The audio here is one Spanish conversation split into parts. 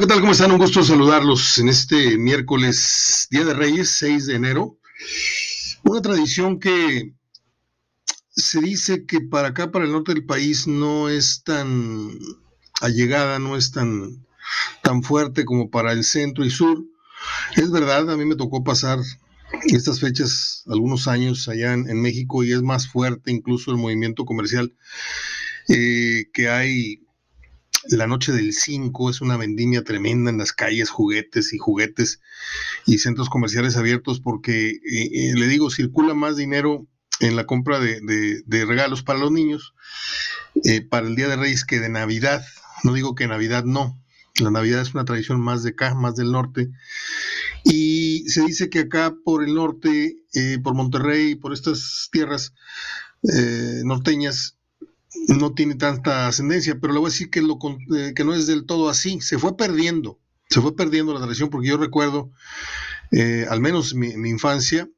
¿qué tal? ¿Cómo están? Un gusto saludarlos en este miércoles, Día de Reyes, 6 de enero. Una tradición que se dice que para acá, para el norte del país, no es tan allegada, no es tan, tan fuerte como para el centro y sur. Es verdad, a mí me tocó pasar estas fechas algunos años allá en, México y es más fuerte incluso el movimiento comercial eh, que hay la noche del 5 es una vendimia tremenda en las calles, juguetes y juguetes y centros comerciales abiertos porque, eh, eh, le digo, circula más dinero en la compra de, regalos para los niños eh, para el Día de Reyes que de Navidad. No digo que Navidad no. La Navidad es una tradición más de acá, más del norte. Y se dice que acá por el norte, por Monterrey, por estas tierras norteñas, no tiene tanta ascendencia, pero le voy a decir que, lo, eh, que no es del todo así, se fue perdiendo, se fue perdiendo la tradición, porque yo recuerdo, eh, al menos mi, mi infancia,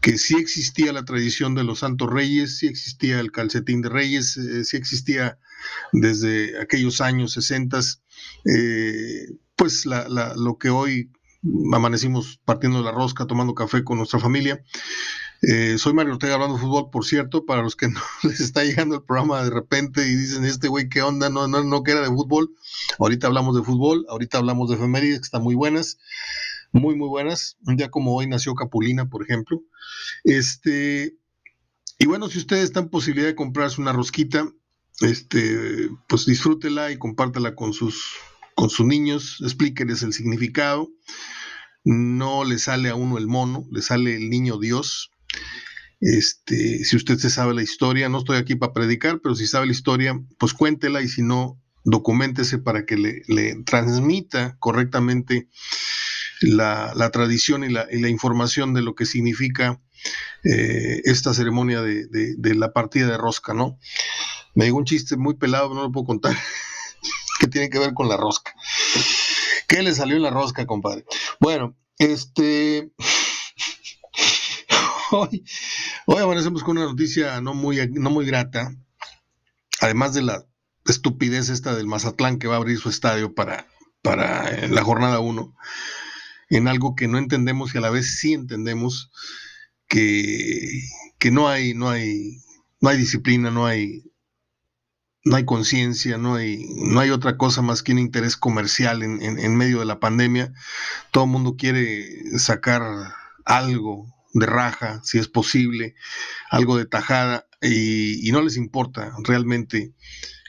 que sí existía la tradición de los santos reyes, sí existía el calcetín de reyes, eh, sí existía desde aquellos años 60, pues lo que hoy amanecimos partiendo la rosca, tomando café con nuestra familia, eh, soy Mario Ortega hablando de fútbol, por cierto, para los que no les está llegando el programa de repente y dicen, este güey, ¿qué onda? No, no, no que era de fútbol. Ahorita hablamos de fútbol, ahorita hablamos de efemérides que están muy buenas, muy, muy buenas. Un día como hoy nació Capulina, por ejemplo. Este, y bueno, si ustedes están posibilidad de comprarse una rosquita, este, pues disfrútela y compártela con sus, con sus niños, explíqueles el significado. No le sale a uno el mono, le sale el niño Dios este, si usted se sabe la historia, no estoy aquí para predicar, pero si sabe la historia, pues cuéntela y si no, documentese para que le, transmita correctamente la, tradición y la, información de lo que significa eh, esta ceremonia de, la partida de rosca, ¿no? Me digo un chiste muy pelado, no lo puedo contar, que tiene que ver con la rosca. ¿Qué le salió en la rosca, compadre? Bueno, este hoy, hoy amanecemos con una noticia no muy, no muy grata, además de la estupidez esta del Mazatlán que va a abrir su estadio para, para eh, la jornada 1, en algo que no entendemos y a la vez sí entendemos que, que no hay, no hay, no hay disciplina, no hay, no hay conciencia, no hay, no hay otra cosa más que un interés comercial en, en medio de la pandemia. Todo el mundo quiere sacar algo de raja, si es posible, algo de tajada, y, no les importa realmente.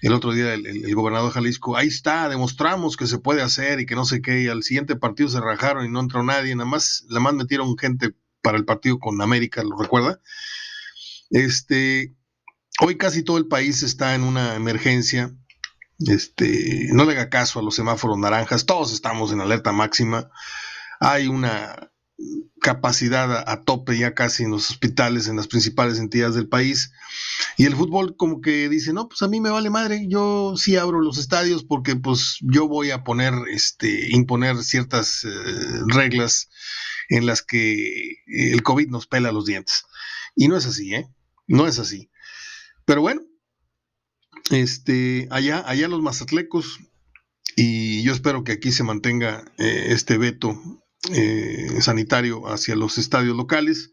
El otro día el, gobernador de Jalisco, ahí está, demostramos que se puede hacer y que no sé qué, y al siguiente partido se rajaron y no entró nadie, nada más, nada más metieron gente para el partido con América, ¿lo recuerda? Este, hoy casi todo el país está en una emergencia, este, no le haga caso a los semáforos naranjas, todos estamos en alerta máxima, hay una capacidad a, tope ya casi en los hospitales, en las principales entidades del país. Y el fútbol como que dice, no, pues a mí me vale madre, yo sí abro los estadios porque pues yo voy a poner, este, imponer ciertas eh, reglas en las que el COVID nos pela los dientes. Y no es así, ¿eh? No es así. Pero bueno, este, allá, allá los mazatlecos, y yo espero que aquí se mantenga eh, este veto eh, sanitario hacia los estadios locales.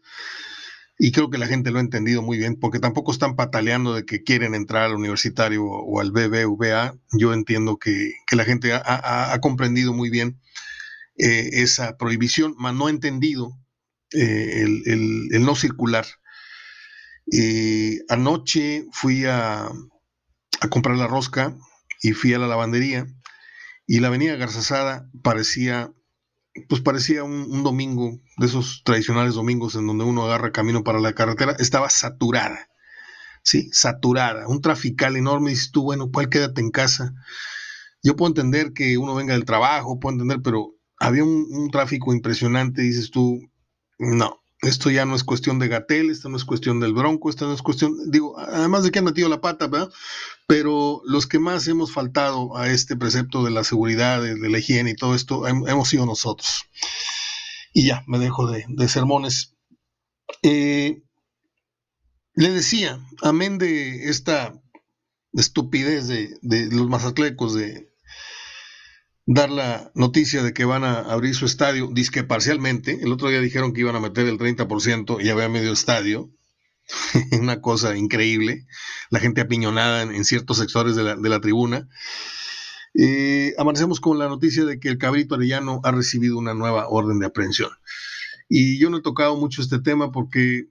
Y creo que la gente lo ha entendido muy bien, porque tampoco están pataleando de que quieren entrar al universitario o al BBVA. Yo entiendo que, la gente ha, comprendido muy bien eh, esa prohibición, mas no ha entendido eh, el, no circular. anoche fui a, a comprar la rosca y fui a la lavandería y la avenida Garzazada parecía pues parecía un, domingo, de esos tradicionales domingos en donde uno agarra camino para la carretera, estaba saturada, ¿sí? Saturada, un trafical enorme, y dices tú, bueno, ¿cuál quédate en casa? Yo puedo entender que uno venga del trabajo, puedo entender, pero había un, un tráfico impresionante, dices tú, no, esto ya no es cuestión de Gatel, esto no es cuestión del Bronco, esto no es cuestión, digo, además de que han metido la pata, ¿verdad? Pero los que más hemos faltado a este precepto de la seguridad, de, la higiene y todo esto, hemos sido nosotros. Y ya, me dejo de, sermones. Eh, le decía, amén de esta estupidez de, los mazatlecos de, dar la noticia de que van a abrir su estadio, disque parcialmente. El otro día dijeron que iban a meter el 30% y había medio estadio. Una cosa increíble. La gente apiñonada en, ciertos sectores de la, tribuna. Eh, amanecemos con la noticia de que el cabrito arellano ha recibido una nueva orden de aprehensión. Y yo no he tocado mucho este tema porque,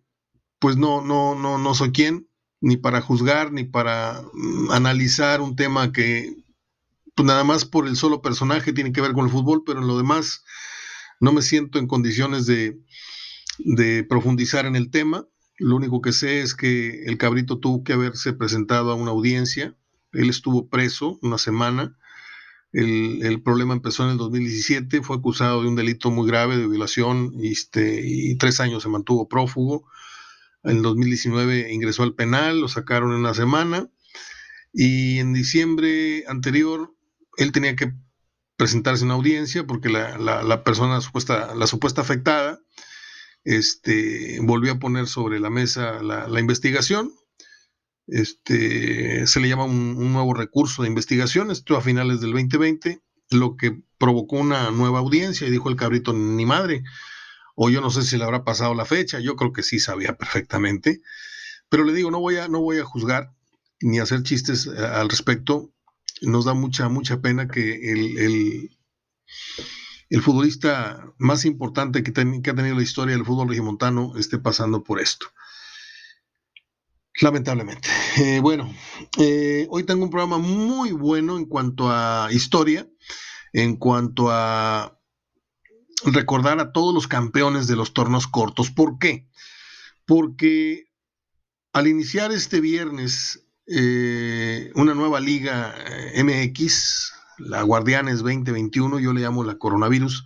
pues no, no, no, no soy quien, ni para juzgar, ni para mm, analizar un tema que pues nada más por el solo personaje tiene que ver con el fútbol, pero en lo demás no me siento en condiciones de, profundizar en el tema. Lo único que sé es que el cabrito tuvo que haberse presentado a una audiencia. Él estuvo preso una semana. El, problema empezó en el 2017. Fue acusado de un delito muy grave de violación este, y tres años se mantuvo prófugo. En 2019 ingresó al penal, lo sacaron en una semana. Y en diciembre anterior él tenía que presentarse en una audiencia porque la, persona supuesta, la supuesta afectada, este, volvió a poner sobre la mesa la, investigación. Este, se le llama un, nuevo recurso de investigación, esto a finales del 2020, lo que provocó una nueva audiencia y dijo el cabrito, ni madre, o yo no sé si le habrá pasado la fecha, yo creo que sí sabía perfectamente, pero le digo, no voy a, no voy a juzgar ni hacer chistes eh, al respecto, nos da mucha, mucha pena que el, el, futbolista más importante que, que, ha tenido la historia del fútbol regimontano esté pasando por esto. Lamentablemente. Eh, bueno, eh, hoy tengo un programa muy bueno en cuanto a historia, en cuanto a recordar a todos los campeones de los tornos cortos. ¿Por qué? Porque al iniciar este viernes eh, una nueva liga eh, MX, la Guardianes 2021, yo le llamo la coronavirus,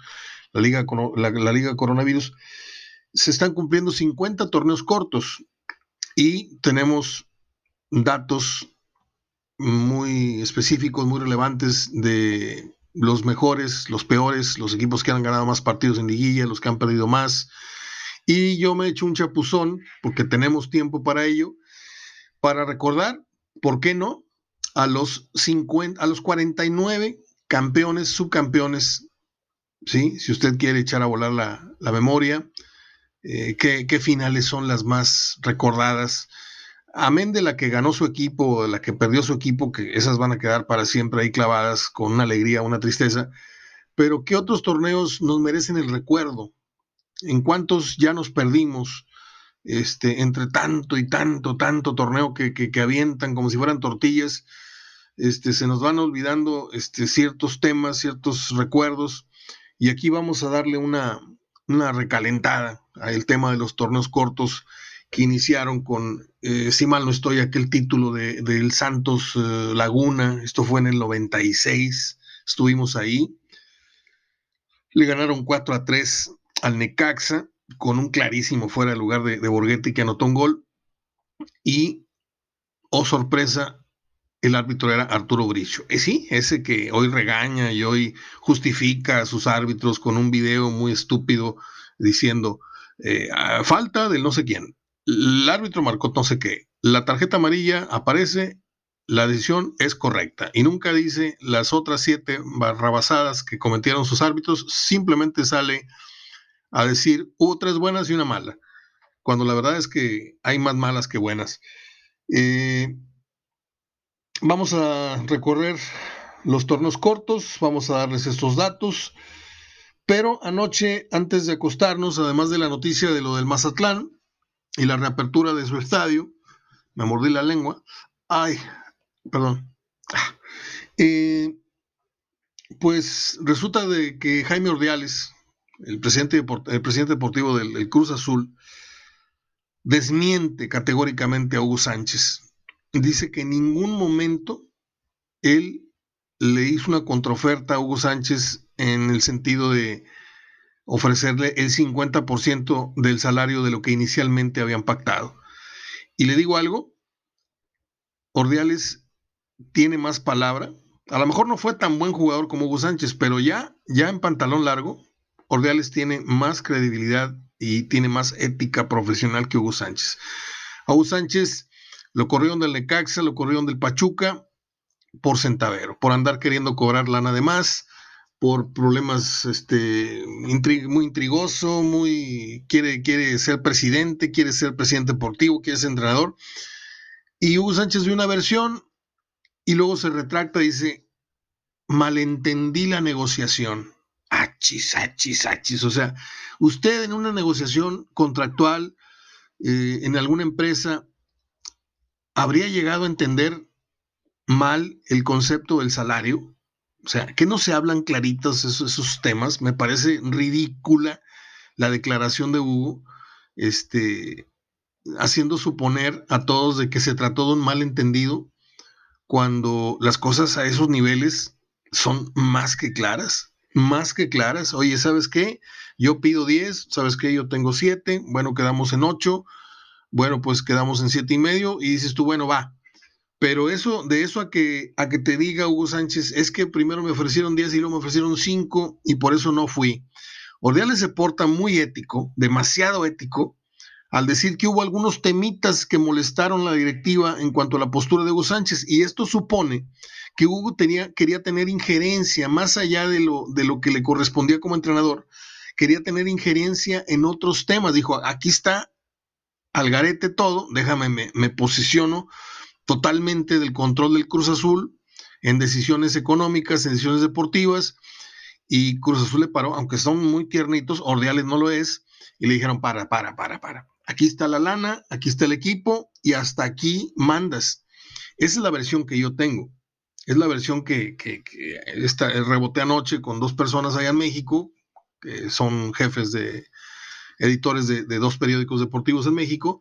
la liga, la, liga coronavirus, se están cumpliendo 50 torneos cortos y tenemos datos muy específicos, muy relevantes de los mejores, los peores, los equipos que han ganado más partidos en liguilla, los que han perdido más. Y yo me he hecho un chapuzón, porque tenemos tiempo para ello, para recordar ¿por qué no? A los, 50, a los 49 campeones, subcampeones, ¿sí? Si usted quiere echar a volar la, memoria, eh, ¿qué, finales son las más recordadas? Amén de la que ganó su equipo, de la que perdió su equipo, que esas van a quedar para siempre ahí clavadas con una alegría, una tristeza. Pero ¿qué otros torneos nos merecen el recuerdo? ¿En cuántos ya nos perdimos? Este, entre tanto y tanto, tanto torneo que, que, avientan como si fueran tortillas, este, se nos van olvidando este, ciertos temas, ciertos recuerdos, y aquí vamos a darle una, una recalentada al tema de los torneos cortos que iniciaron con, eh, si mal no estoy, aquel título de, del Santos eh, Laguna, esto fue en el 96, estuvimos ahí, le ganaron 4 a 3 al Necaxa, con un clarísimo fuera de lugar de, de Borghetti que anotó un gol. Y, oh sorpresa, el árbitro era Arturo Bricio. Eh, sí, ese que hoy regaña y hoy justifica a sus árbitros con un video muy estúpido diciendo eh, falta del no sé quién. El árbitro marcó no sé qué. La tarjeta amarilla aparece, la decisión es correcta. Y nunca dice las otras siete barrabasadas que cometieron sus árbitros, simplemente sale a decir hubo tres buenas y una mala, cuando la verdad es que hay más malas que buenas. Eh, vamos a recorrer los tornos cortos, vamos a darles estos datos, pero anoche, antes de acostarnos, además de la noticia de lo del Mazatlán y la reapertura de su estadio, me mordí la lengua, ay, perdón, ah, eh, pues resulta de que Jaime Ordiales, el presidente, el presidente deportivo del Cruz Azul, desmiente categóricamente a Hugo Sánchez. Dice que en ningún momento él le hizo una contraoferta a Hugo Sánchez en el sentido de ofrecerle el 50% del salario de lo que inicialmente habían pactado. Y le digo algo, Ordiales tiene más palabra. A lo mejor no fue tan buen jugador como Hugo Sánchez, pero ya, ya en pantalón largo, Ordeales tiene más credibilidad y tiene más ética profesional que Hugo Sánchez. A Hugo Sánchez lo corrieron del Necaxa, lo corrieron del Pachuca por centavero, por andar queriendo cobrar lana de más, por problemas este, muy intrigoso, muy quiere, quiere ser presidente, quiere ser presidente deportivo, quiere ser entrenador. Y Hugo Sánchez vio una versión y luego se retracta y dice, malentendí la negociación. Achis, achis, achis. O sea, usted en una negociación contractual eh, en alguna empresa habría llegado a entender mal el concepto del salario o sea, que no se hablan claritos esos, temas. Me parece ridícula la declaración de Hugo, este, haciendo suponer a todos de que se trató de un malentendido cuando las cosas a esos niveles son más que claras, más que claras. Oye, ¿sabes qué? Yo pido 10, ¿sabes qué? Yo tengo 7, bueno, quedamos en 8, bueno, pues quedamos en siete y medio y dices tú, bueno, va, pero eso, de eso a que, a que te diga Hugo Sánchez, es que primero me ofrecieron 10 y luego me ofrecieron 5 y por eso no fui. Ordiales se porta muy ético, demasiado ético, al decir que hubo algunos temitas que molestaron la directiva en cuanto a la postura de Hugo Sánchez. Y esto supone que Hugo quería tener injerencia más allá de lo, de lo que le correspondía como entrenador, quería tener injerencia en otros temas. Dijo, aquí está al garete todo, déjame, me, me posiciono totalmente del control del Cruz Azul en decisiones económicas, en decisiones deportivas, y Cruz Azul le paró, aunque son muy tiernitos, Ordiales no lo es, y le dijeron, para, para, para, para. Aquí está la lana, aquí está el equipo, y hasta aquí mandas. Esa es la versión que yo tengo. Es la versión que, que, que reboté anoche con dos personas allá en México, que son jefes de editores de, de dos periódicos deportivos en México,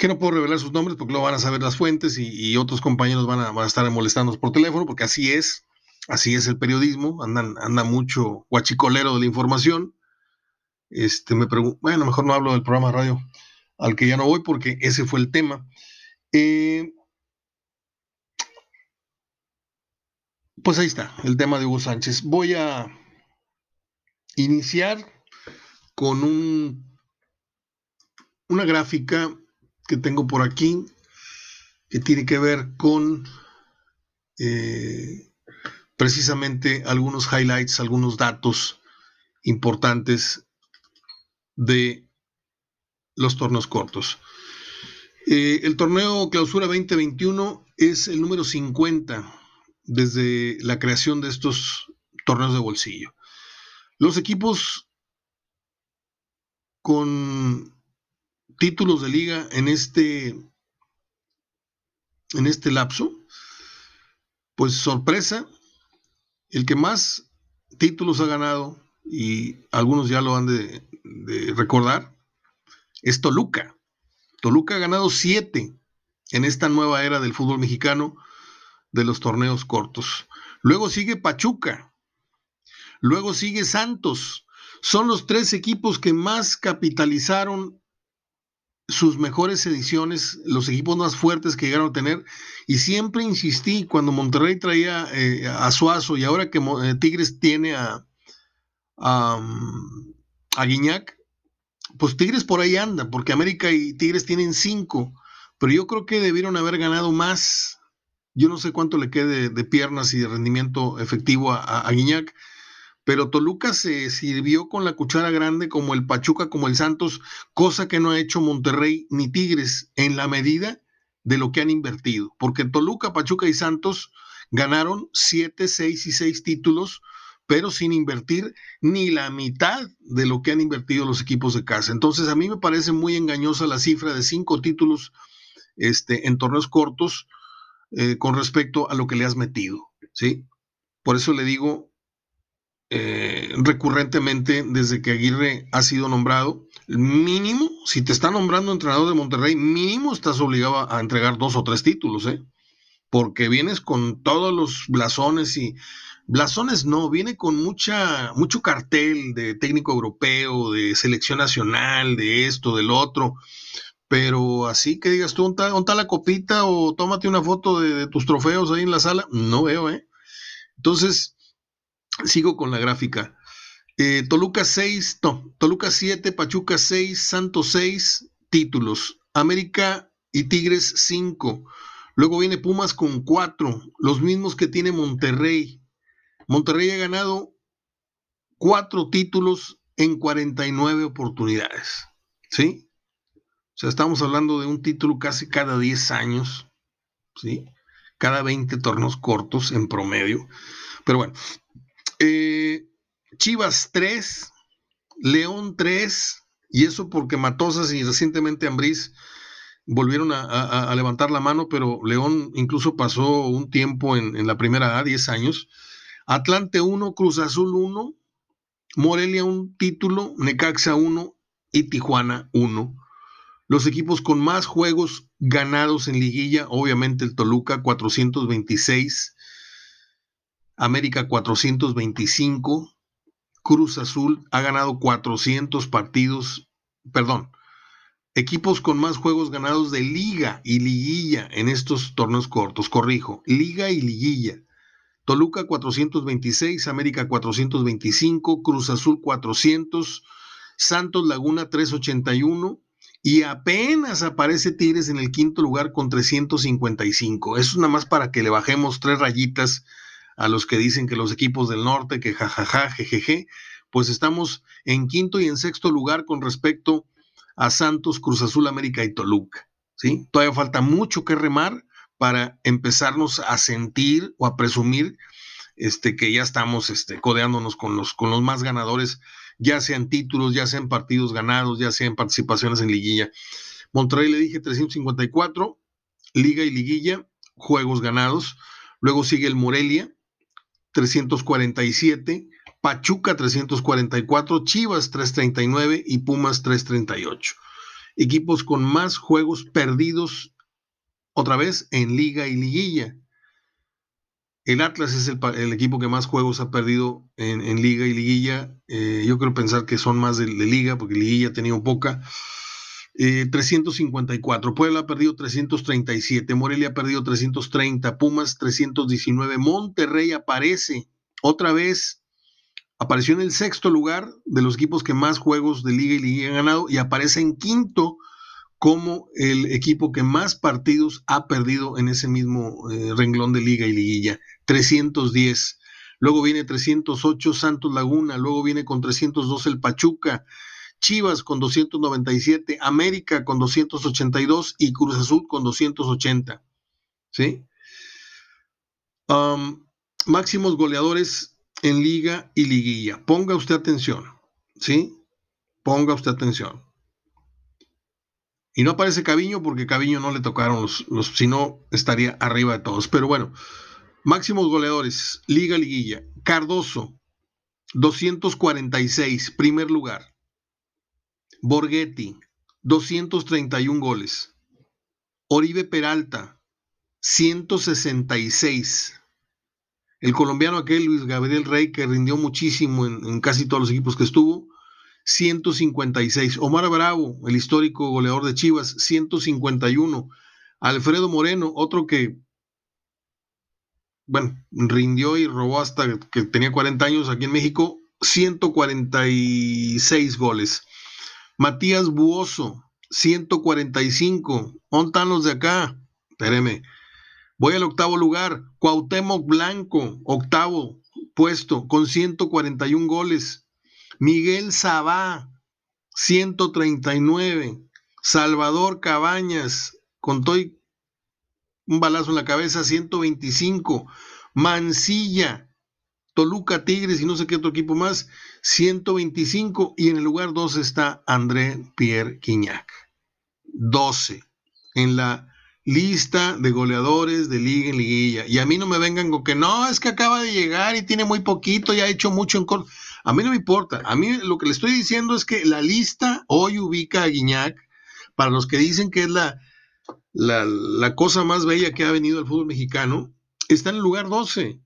que no puedo revelar sus nombres porque lo van a saber las fuentes y, otros compañeros van a, estar molestándonos por teléfono, porque así es, así es el periodismo, andan, anda mucho guachicolero de la información. Este, me bueno, mejor no hablo del programa de radio al que ya no voy porque ese fue el tema. Eh, pues ahí está, el tema de Hugo Sánchez. Voy a iniciar con un, una gráfica que tengo por aquí, que tiene que ver con eh, precisamente algunos highlights, algunos datos importantes de los torneos cortos. Eh, el torneo Clausura 2021 es el número 50 desde la creación de estos torneos de bolsillo. Los equipos con títulos de liga en este, en este lapso, pues sorpresa, el que más títulos ha ganado, y algunos ya lo han de, de recordar, es Toluca. Toluca ha ganado siete en esta nueva era del fútbol mexicano de los torneos cortos. Luego sigue Pachuca. Luego sigue Santos. Son los tres equipos que más capitalizaron sus mejores ediciones, los equipos más fuertes que llegaron a tener. Y siempre insistí, cuando Monterrey traía eh, a Suazo y ahora que eh, Tigres tiene a, a, a, Guiñac, pues Tigres por ahí anda, porque América y Tigres tienen cinco, pero yo creo que debieron haber ganado más. Yo no sé cuánto le quede de, piernas y de rendimiento efectivo a, a Guiñac, pero Toluca se sirvió con la cuchara grande como el Pachuca, como el Santos, cosa que no ha hecho Monterrey ni Tigres en la medida de lo que han invertido, porque Toluca, Pachuca y Santos ganaron 7, 6 y 6 títulos, pero sin invertir ni la mitad de lo que han invertido los equipos de casa. Entonces a mí me parece muy engañosa la cifra de 5 títulos este, en torneos cortos eh, con respecto a lo que le has metido, ¿sí? Por eso le digo, eh, recurrentemente desde que Aguirre ha sido nombrado. Mínimo, si te está nombrando entrenador de Monterrey, mínimo estás obligado a entregar dos o tres títulos, ¿eh? Porque vienes con todos los blasones y blasones no, viene con mucha, mucho cartel de técnico europeo, de selección nacional, de esto, del otro. Pero así que digas tú, ¿onta, la copita o tómate una foto de, tus trofeos ahí en la sala? No veo, ¿eh? Entonces, Sigo con la gráfica. Eh, Toluca 6, no, Toluca 7, Pachuca 6, Santos 6, títulos. América y Tigres 5. Luego viene Pumas con 4, los mismos que tiene Monterrey. Monterrey ha ganado cuatro títulos en 49 oportunidades. ¿Sí? O sea, estamos hablando de un título casi cada 10 años. ¿Sí? Cada 20 torneos cortos en promedio. Pero bueno. Eh, Chivas 3, León 3, y eso porque Matosas y recientemente Ambriz volvieron a, levantar la mano, pero León incluso pasó un tiempo en, la primera A, 10 años. Atlante 1, Cruz Azul 1, Morelia un título, Necaxa 1 y Tijuana 1. Los equipos con más juegos ganados en liguilla, obviamente el Toluca 426, América 425, Cruz Azul ha ganado 400 partidos, perdón, equipos con más juegos ganados de liga y liguilla en estos torneos cortos, corrijo, liga y liguilla. Toluca 426, América 425, Cruz Azul 400, Santos Laguna 381 y apenas aparece Tigres en el quinto lugar con 355. Eso es nada más para que le bajemos tres rayitas a los que dicen que los equipos del norte, que jajaja, jejeje, pues estamos en quinto y en sexto lugar con respecto a Santos, Cruz Azul, América y Toluca. ¿sí? Todavía falta mucho que remar para empezarnos a sentir o a presumir este, que ya estamos este, codeándonos con los, con los más ganadores, ya sean títulos, ya sean partidos ganados, ya sean participaciones en liguilla. Monterrey le dije 354, liga y liguilla, juegos ganados. Luego sigue el Morelia, 347, Pachuca 344, Chivas 339 y Pumas 338. Equipos con más juegos perdidos otra vez en liga y liguilla. El Atlas es el, equipo que más juegos ha perdido en, liga y liguilla. Eh, yo quiero pensar que son más de, liga, porque liguilla ha tenido poca. 354. Eh, Puebla ha perdido 337. Morelia ha perdido 330. Pumas 319. Monterrey aparece otra vez. Apareció en el sexto lugar de los equipos que más juegos de liga y liga han ganado y aparece en quinto como el equipo que más partidos ha perdido en ese mismo eh, renglón de liga y liguilla. 310. Luego viene 308 Santos Laguna, luego viene con 302 el Pachuca, Chivas con 297, América con 282 y Cruz Azul con 280. ¿Sí? Máximos goleadores en liga y liguilla. Ponga usted atención. ¿Sí? Ponga usted atención. Y no aparece Caviño porque Caviño no le tocaron los, si no estaría arriba de todos. Pero bueno, máximos goleadores, liga, liguilla. Cardoso, 246, primer lugar. Borghetti, 231 goles. Oribe Peralta, 166. El colombiano aquel Luis Gabriel Rey, que rindió muchísimo en, casi todos los equipos que estuvo, 156. Omar Bravo, el histórico goleador de Chivas, 151. Alfredo Moreno, otro que, bueno, rindió y robó hasta que tenía 40 años aquí en México, 146 goles. Matías Buoso, 145. ¿Dónde están los de acá? Espéreme. Voy al octavo lugar. Cuauhtémoc Blanco, octavo puesto, con 141 goles. Miguel Sabá, 139. Salvador Cabañas, con todo un balazo en la cabeza, 125. Mancilla, Toluca Tigres y no sé qué otro equipo más, 125 y en el lugar 12 está André Pierre Quiñac. 12 en la lista de goleadores de liga en liguilla. Y a mí no me vengan con que no, es que acaba de llegar y tiene muy poquito y ha hecho mucho en corto. A mí no me importa. A mí lo que le estoy diciendo es que la lista hoy ubica a Guiñac para los que dicen que es la, la, la cosa más bella que ha venido al fútbol mexicano. Está en el lugar 12.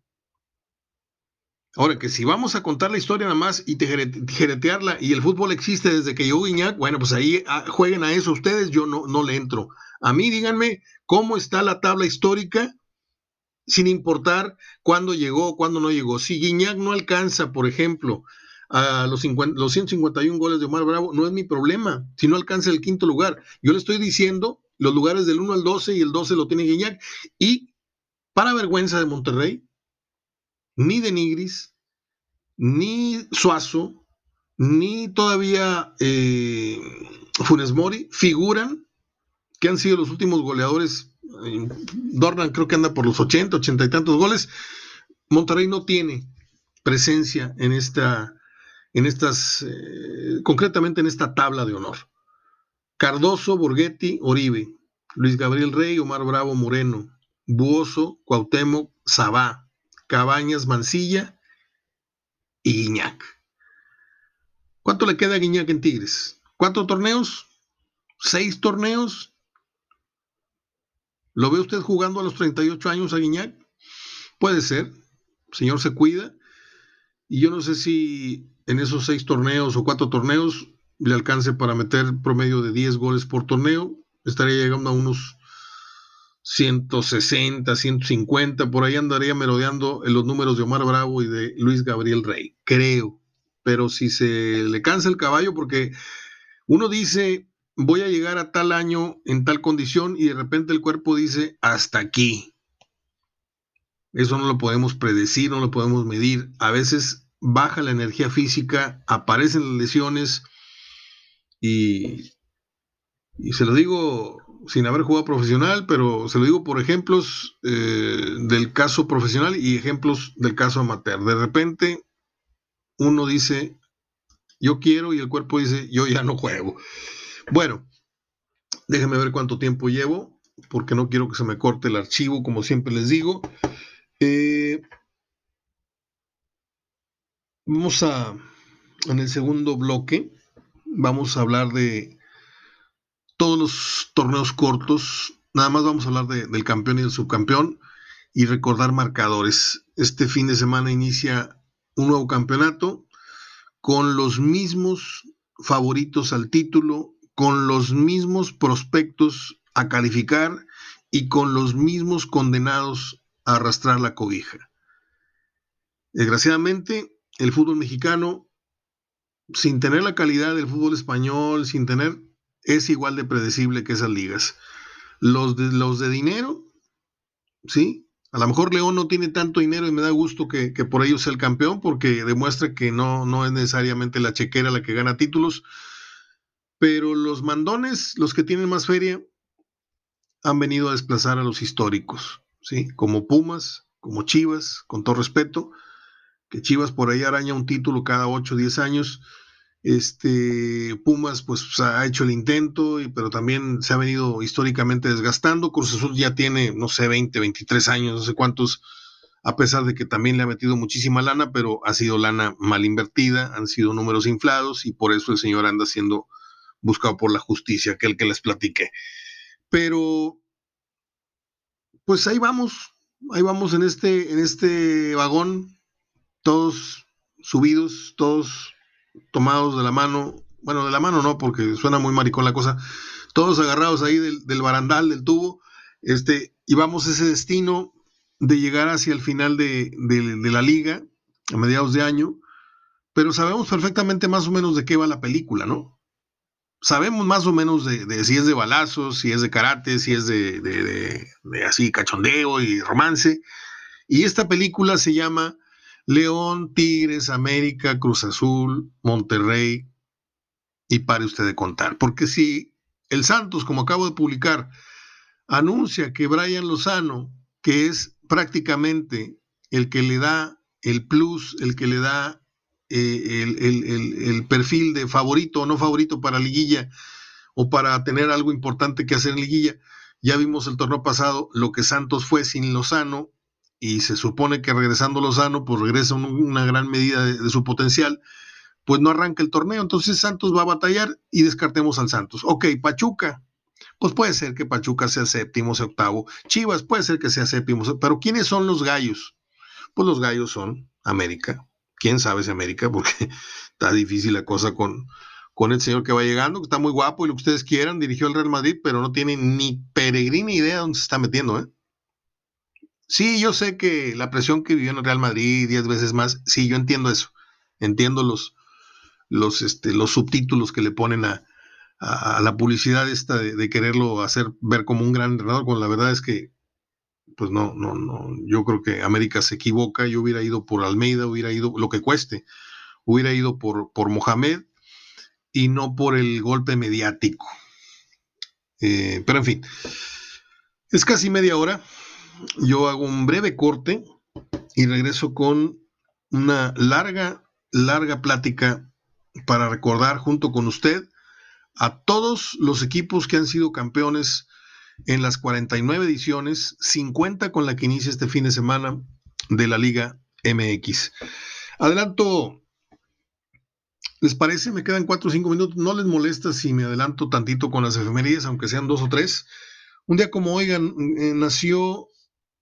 Ahora, que si vamos a contar la historia nada más y tijeretearla y el fútbol existe desde que llegó Guiñac, bueno, pues ahí ah, jueguen a eso ustedes, yo no, no le entro. A mí díganme cómo está la tabla histórica sin importar cuándo llegó, cuándo no llegó. Si Guiñac no alcanza, por ejemplo, a los, 50, los 151 goles de Omar Bravo, no es mi problema. Si no alcanza el quinto lugar, yo le estoy diciendo los lugares del 1 al 12 y el 12 lo tiene Guiñac. Y para vergüenza de Monterrey, ni de Nigris, ni Suazo, ni todavía eh, Funes Mori figuran que han sido los últimos goleadores. Dornan creo que anda por los 80, 80 y tantos goles. Monterrey no tiene presencia en esta, en estas, eh, concretamente en esta tabla de honor. Cardoso, Borghetti, Oribe, Luis Gabriel Rey, Omar Bravo, Moreno, Buoso, Cuauhtémoc, Sabá, Cabañas, Mancilla y Guiñac. ¿Cuánto le queda a Guiñac en Tigres? ¿Cuatro torneos? ¿Seis torneos? ¿Lo ve usted jugando a los 38 años a Guiñac? Puede ser. El señor se cuida. Y yo no sé si en esos seis torneos o cuatro torneos le alcance para meter promedio de 10 goles por torneo. Estaría llegando a unos 160, 150, por ahí andaría merodeando en los números de Omar Bravo y de Luis Gabriel Rey, creo. Pero si se le cansa el caballo, porque uno dice, voy a llegar a tal año en tal condición y de repente el cuerpo dice, hasta aquí. Eso no lo podemos predecir, no lo podemos medir. A veces baja la energía física, aparecen las lesiones y, se lo digo sin haber jugado profesional, pero se lo digo por ejemplos eh, del caso profesional y ejemplos del caso amateur. De repente uno dice, yo quiero y el cuerpo dice, yo ya no juego. Bueno, déjenme ver cuánto tiempo llevo, porque no quiero que se me corte el archivo, como siempre les digo. Eh, vamos a, en el segundo bloque, vamos a hablar de todos los torneos cortos. Nada más vamos a hablar del campeón y del subcampeón y recordar marcadores. Este fin de semana inicia un nuevo campeonato con los mismos favoritos al título, con los mismos prospectos a calificar y con los mismos condenados a arrastrar la cobija. Desgraciadamente, el fútbol mexicano, sin tener la calidad del fútbol español, sin tener es igual de predecible que esas ligas. Los de, los de dinero, ¿sí? A lo mejor León no tiene tanto dinero y me da gusto que, por ello sea el campeón porque demuestra que no, no es necesariamente la chequera la que gana títulos. Pero los mandones, los que tienen más feria, han venido a desplazar a los históricos, ¿sí? Como Pumas, como Chivas, con todo respeto, que Chivas por ahí araña un título cada 8 o 10 años este, Pumas pues ha hecho el intento, pero también se ha venido históricamente desgastando. Cruz Azul ya tiene, no sé, 20, 23 años, no sé cuántos, a pesar de que también le ha metido muchísima lana, pero ha sido lana mal invertida, han sido números inflados y por eso el señor anda siendo buscado por la justicia, aquel que les platiqué. Pero, pues ahí vamos, ahí vamos en este, en este vagón, todos subidos, todos tomados de la mano, bueno, de la mano no, porque suena muy maricón la cosa, todos agarrados ahí del, barandal, del tubo, este, y vamos a ese destino de llegar hacia el final de, la liga, a mediados de año, pero sabemos perfectamente más o menos de qué va la película, ¿no? Sabemos más o menos de, si es de balazos, si es de karate, si es de, de así cachondeo y romance. Y esta película se llama León, Tigres, América, Cruz Azul, Monterrey, y pare usted de contar. Porque si el Santos, como acabo de publicar, anuncia que Brian Lozano, que es prácticamente el que le da el plus, el que le da eh, el, perfil de favorito o no favorito para liguilla o para tener algo importante que hacer en liguilla. Ya vimos el torneo pasado lo que Santos fue sin Lozano y se supone que regresando Lozano, pues regresa una gran medida de, su potencial, pues no arranca el torneo. Entonces Santos va a batallar y descartemos al Santos. Ok, Pachuca. Pues puede ser que Pachuca sea séptimo, sea octavo. Chivas puede ser que sea séptimo, pero ¿quiénes son los gallos? Pues los gallos son América. ¿Quién sabe si América? Porque está difícil la cosa con, con el señor que va llegando, que está muy guapo y lo que ustedes quieran, dirigió el Real Madrid, pero no tiene ni peregrina idea de dónde se está metiendo, ¿eh? Sí, yo sé que la presión que vivió en el Real Madrid diez veces más, sí, yo entiendo eso. Entiendo los, los, este, los subtítulos que le ponen a, la publicidad esta de, quererlo hacer ver como un gran entrenador, cuando la verdad es que pues no, no, no, yo creo que América se equivoca, yo hubiera ido por Almeida, hubiera ido, lo que cueste, hubiera ido por, por Mohamed y no por el golpe mediático. Eh, pero en fin, es casi media hora, yo hago un breve corte y regreso con una larga, larga plática para recordar junto con usted a todos los equipos que han sido campeones en las 49 ediciones, 50 con la que inicia este fin de semana de la Liga MX. Adelanto, ¿les parece? Me quedan 4 o 5 minutos. ¿No les molesta si me adelanto tantito con las efemerías, aunque sean dos o tres? Un día como oigan, eh, nació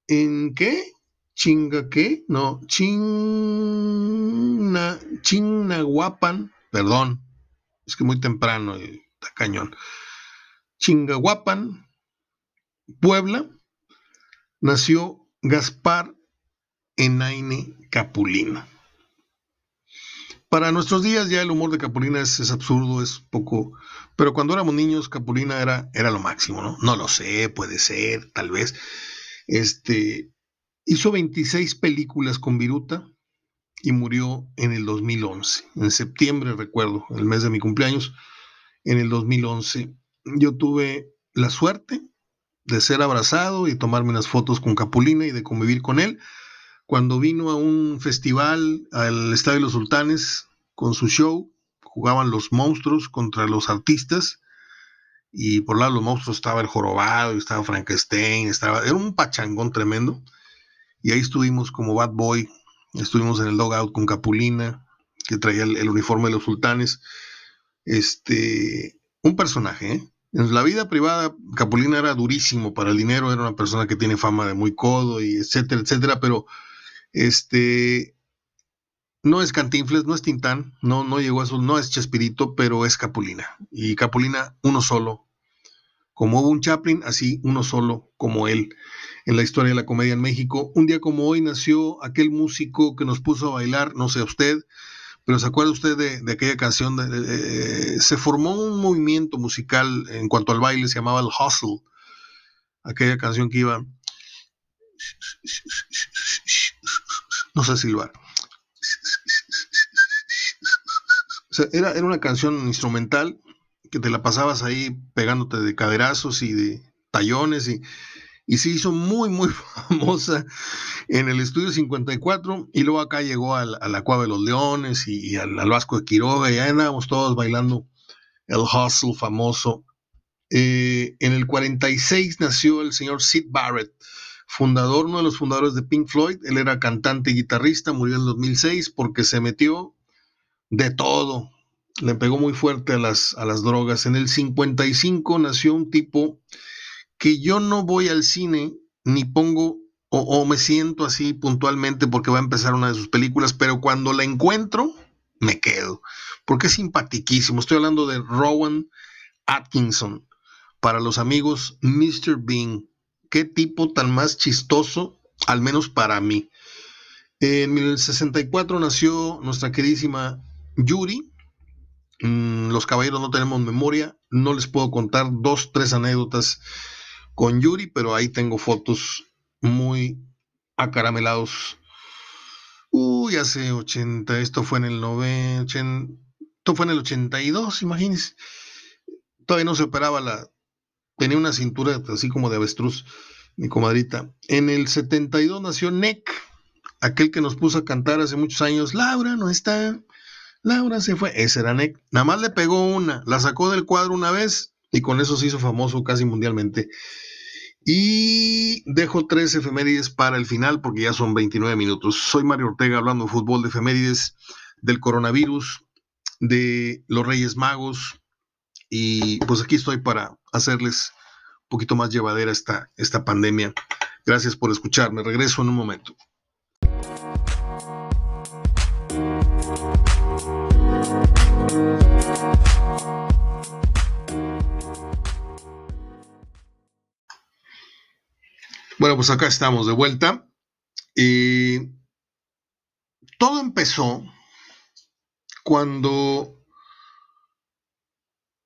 en qué? Chinga qué? No, China, Chinahuapan, perdón, es que muy temprano, está cañón. Chingahuapan, Puebla, nació Gaspar Enaine Capulina. Para nuestros días ya el humor de Capulina es, absurdo, es poco, pero cuando éramos niños Capulina era, era lo máximo, ¿no? No lo sé, puede ser, tal vez. Este, hizo 26 películas con Viruta y murió en el 2011, en septiembre recuerdo, el mes de mi cumpleaños, en el 2011. Yo tuve la suerte de ser abrazado y tomarme unas fotos con Capulina y de convivir con él. Cuando vino a un festival al Estadio de los Sultanes con su show, jugaban los monstruos contra los artistas y por lado de los monstruos estaba el jorobado, estaba Frankenstein, estaba, era un pachangón tremendo. Y ahí estuvimos como Bad Boy, estuvimos en el Dogout con Capulina, que traía el, el uniforme de los sultanes. Este, un personaje, ¿eh? En la vida privada, Capulina era durísimo para el dinero, era una persona que tiene fama de muy codo y etcétera, etcétera, pero este no es Cantinfles, no es Tintán, no, no llegó a eso, no es Chespirito, pero es Capulina. Y Capulina, uno solo. Como hubo un Chaplin, así uno solo como él en la historia de la comedia en México. Un día como hoy nació aquel músico que nos puso a bailar, no sé usted, pero ¿se acuerda usted de, aquella canción? se formó un movimiento musical en cuanto al baile, se llamaba el hustle. Aquella canción que iba... No sé silbar. era, era una canción instrumental que te la pasabas ahí pegándote de caderazos y de tallones y y se hizo muy, muy famosa en el estudio 54 y luego acá llegó a la, Cueva de los Leones y, al, Vasco de Quiroga y ahí andábamos todos bailando el hustle famoso. Eh, en el 46 nació el señor Sid Barrett, fundador, uno de los fundadores de Pink Floyd. Él era cantante y guitarrista, murió en el 2006 porque se metió de todo. Le pegó muy fuerte a las, a las drogas. En el 55 nació un tipo que yo no voy al cine ni pongo o, me siento así puntualmente porque va a empezar una de sus películas, pero cuando la encuentro, me quedo, porque es simpatiquísimo. Estoy hablando de Rowan Atkinson, para los amigos Mr. Bean. Qué tipo tan más chistoso, al menos para mí. En 1964 nació nuestra queridísima Yuri. Mm, los caballeros no tenemos memoria, no les puedo contar dos, tres anécdotas con Yuri, pero ahí tengo fotos muy acaramelados. Uy, hace 80, esto fue en el 90, esto fue en el 82, imagínense. Todavía no se operaba la, tenía una cintura así como de avestruz, mi comadrita. En el 72 nació Nick, aquel que nos puso a cantar hace muchos años, Laura no está, Laura se fue, ese era Nick. Nada más le pegó una, la sacó del cuadro una vez y con eso se hizo famoso casi mundialmente. Y dejo tres efemérides para el final porque ya son 29 minutos. Soy Mario Ortega hablando de fútbol, de efemérides, del coronavirus, de los Reyes Magos. Y pues aquí estoy para hacerles un poquito más llevadera esta, esta pandemia. Gracias por escucharme. Regreso en un momento. Bueno, pues acá estamos de vuelta. Y todo empezó cuando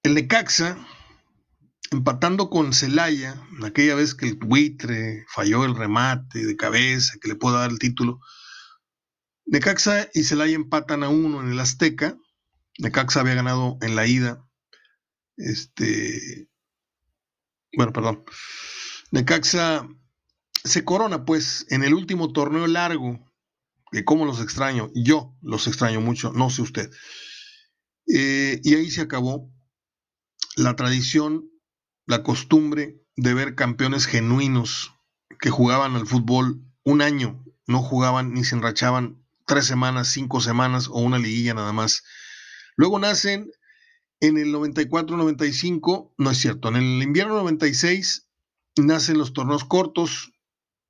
el Necaxa empatando con Celaya, aquella vez que el buitre falló el remate de cabeza, que le pudo dar el título. Necaxa y Celaya empatan a uno en el Azteca. Necaxa había ganado en la ida. Este. Bueno, perdón. Necaxa se corona, pues, en el último torneo largo. Que cómo los extraño. Yo los extraño mucho, no sé usted. Eh, y ahí se acabó la tradición la costumbre de ver campeones genuinos que jugaban al fútbol un año, no jugaban ni se enrachaban tres semanas, cinco semanas o una liguilla nada más. Luego nacen en el 94-95, no es cierto, en el invierno 96 nacen los torneos cortos,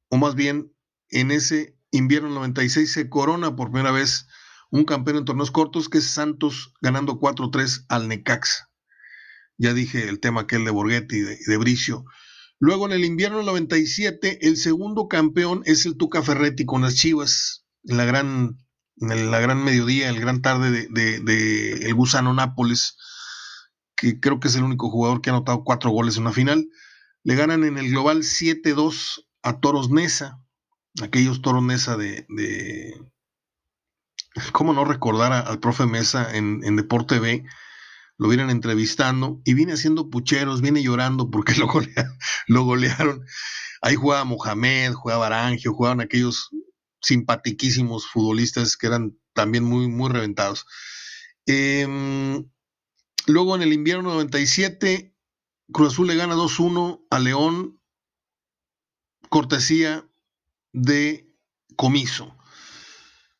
o más bien en ese invierno 96 se corona por primera vez un campeón en torneos cortos que es Santos ganando 4-3 al Necaxa. Ya dije el tema aquel de Borghetti y de, Bricio. Luego en el invierno del 97, el segundo campeón es el Tuca Ferretti con las Chivas, en la gran, en la gran mediodía, el gran tarde de, el Gusano Nápoles, que creo que es el único jugador que ha anotado cuatro goles en una final. Le ganan en el global 7-2 a Toros Nesa, aquellos Toros Nesa de, ¿Cómo no recordar al profe Mesa en, Deporte B? lo vienen entrevistando y viene haciendo pucheros, viene llorando porque lo, lo golearon. Ahí jugaba Mohamed, jugaba Arangio, jugaban aquellos simpatiquísimos futbolistas que eran también muy, muy reventados. Em, luego en el invierno 97, Cruz Azul le gana 2-1 a León, cortesía de Comiso.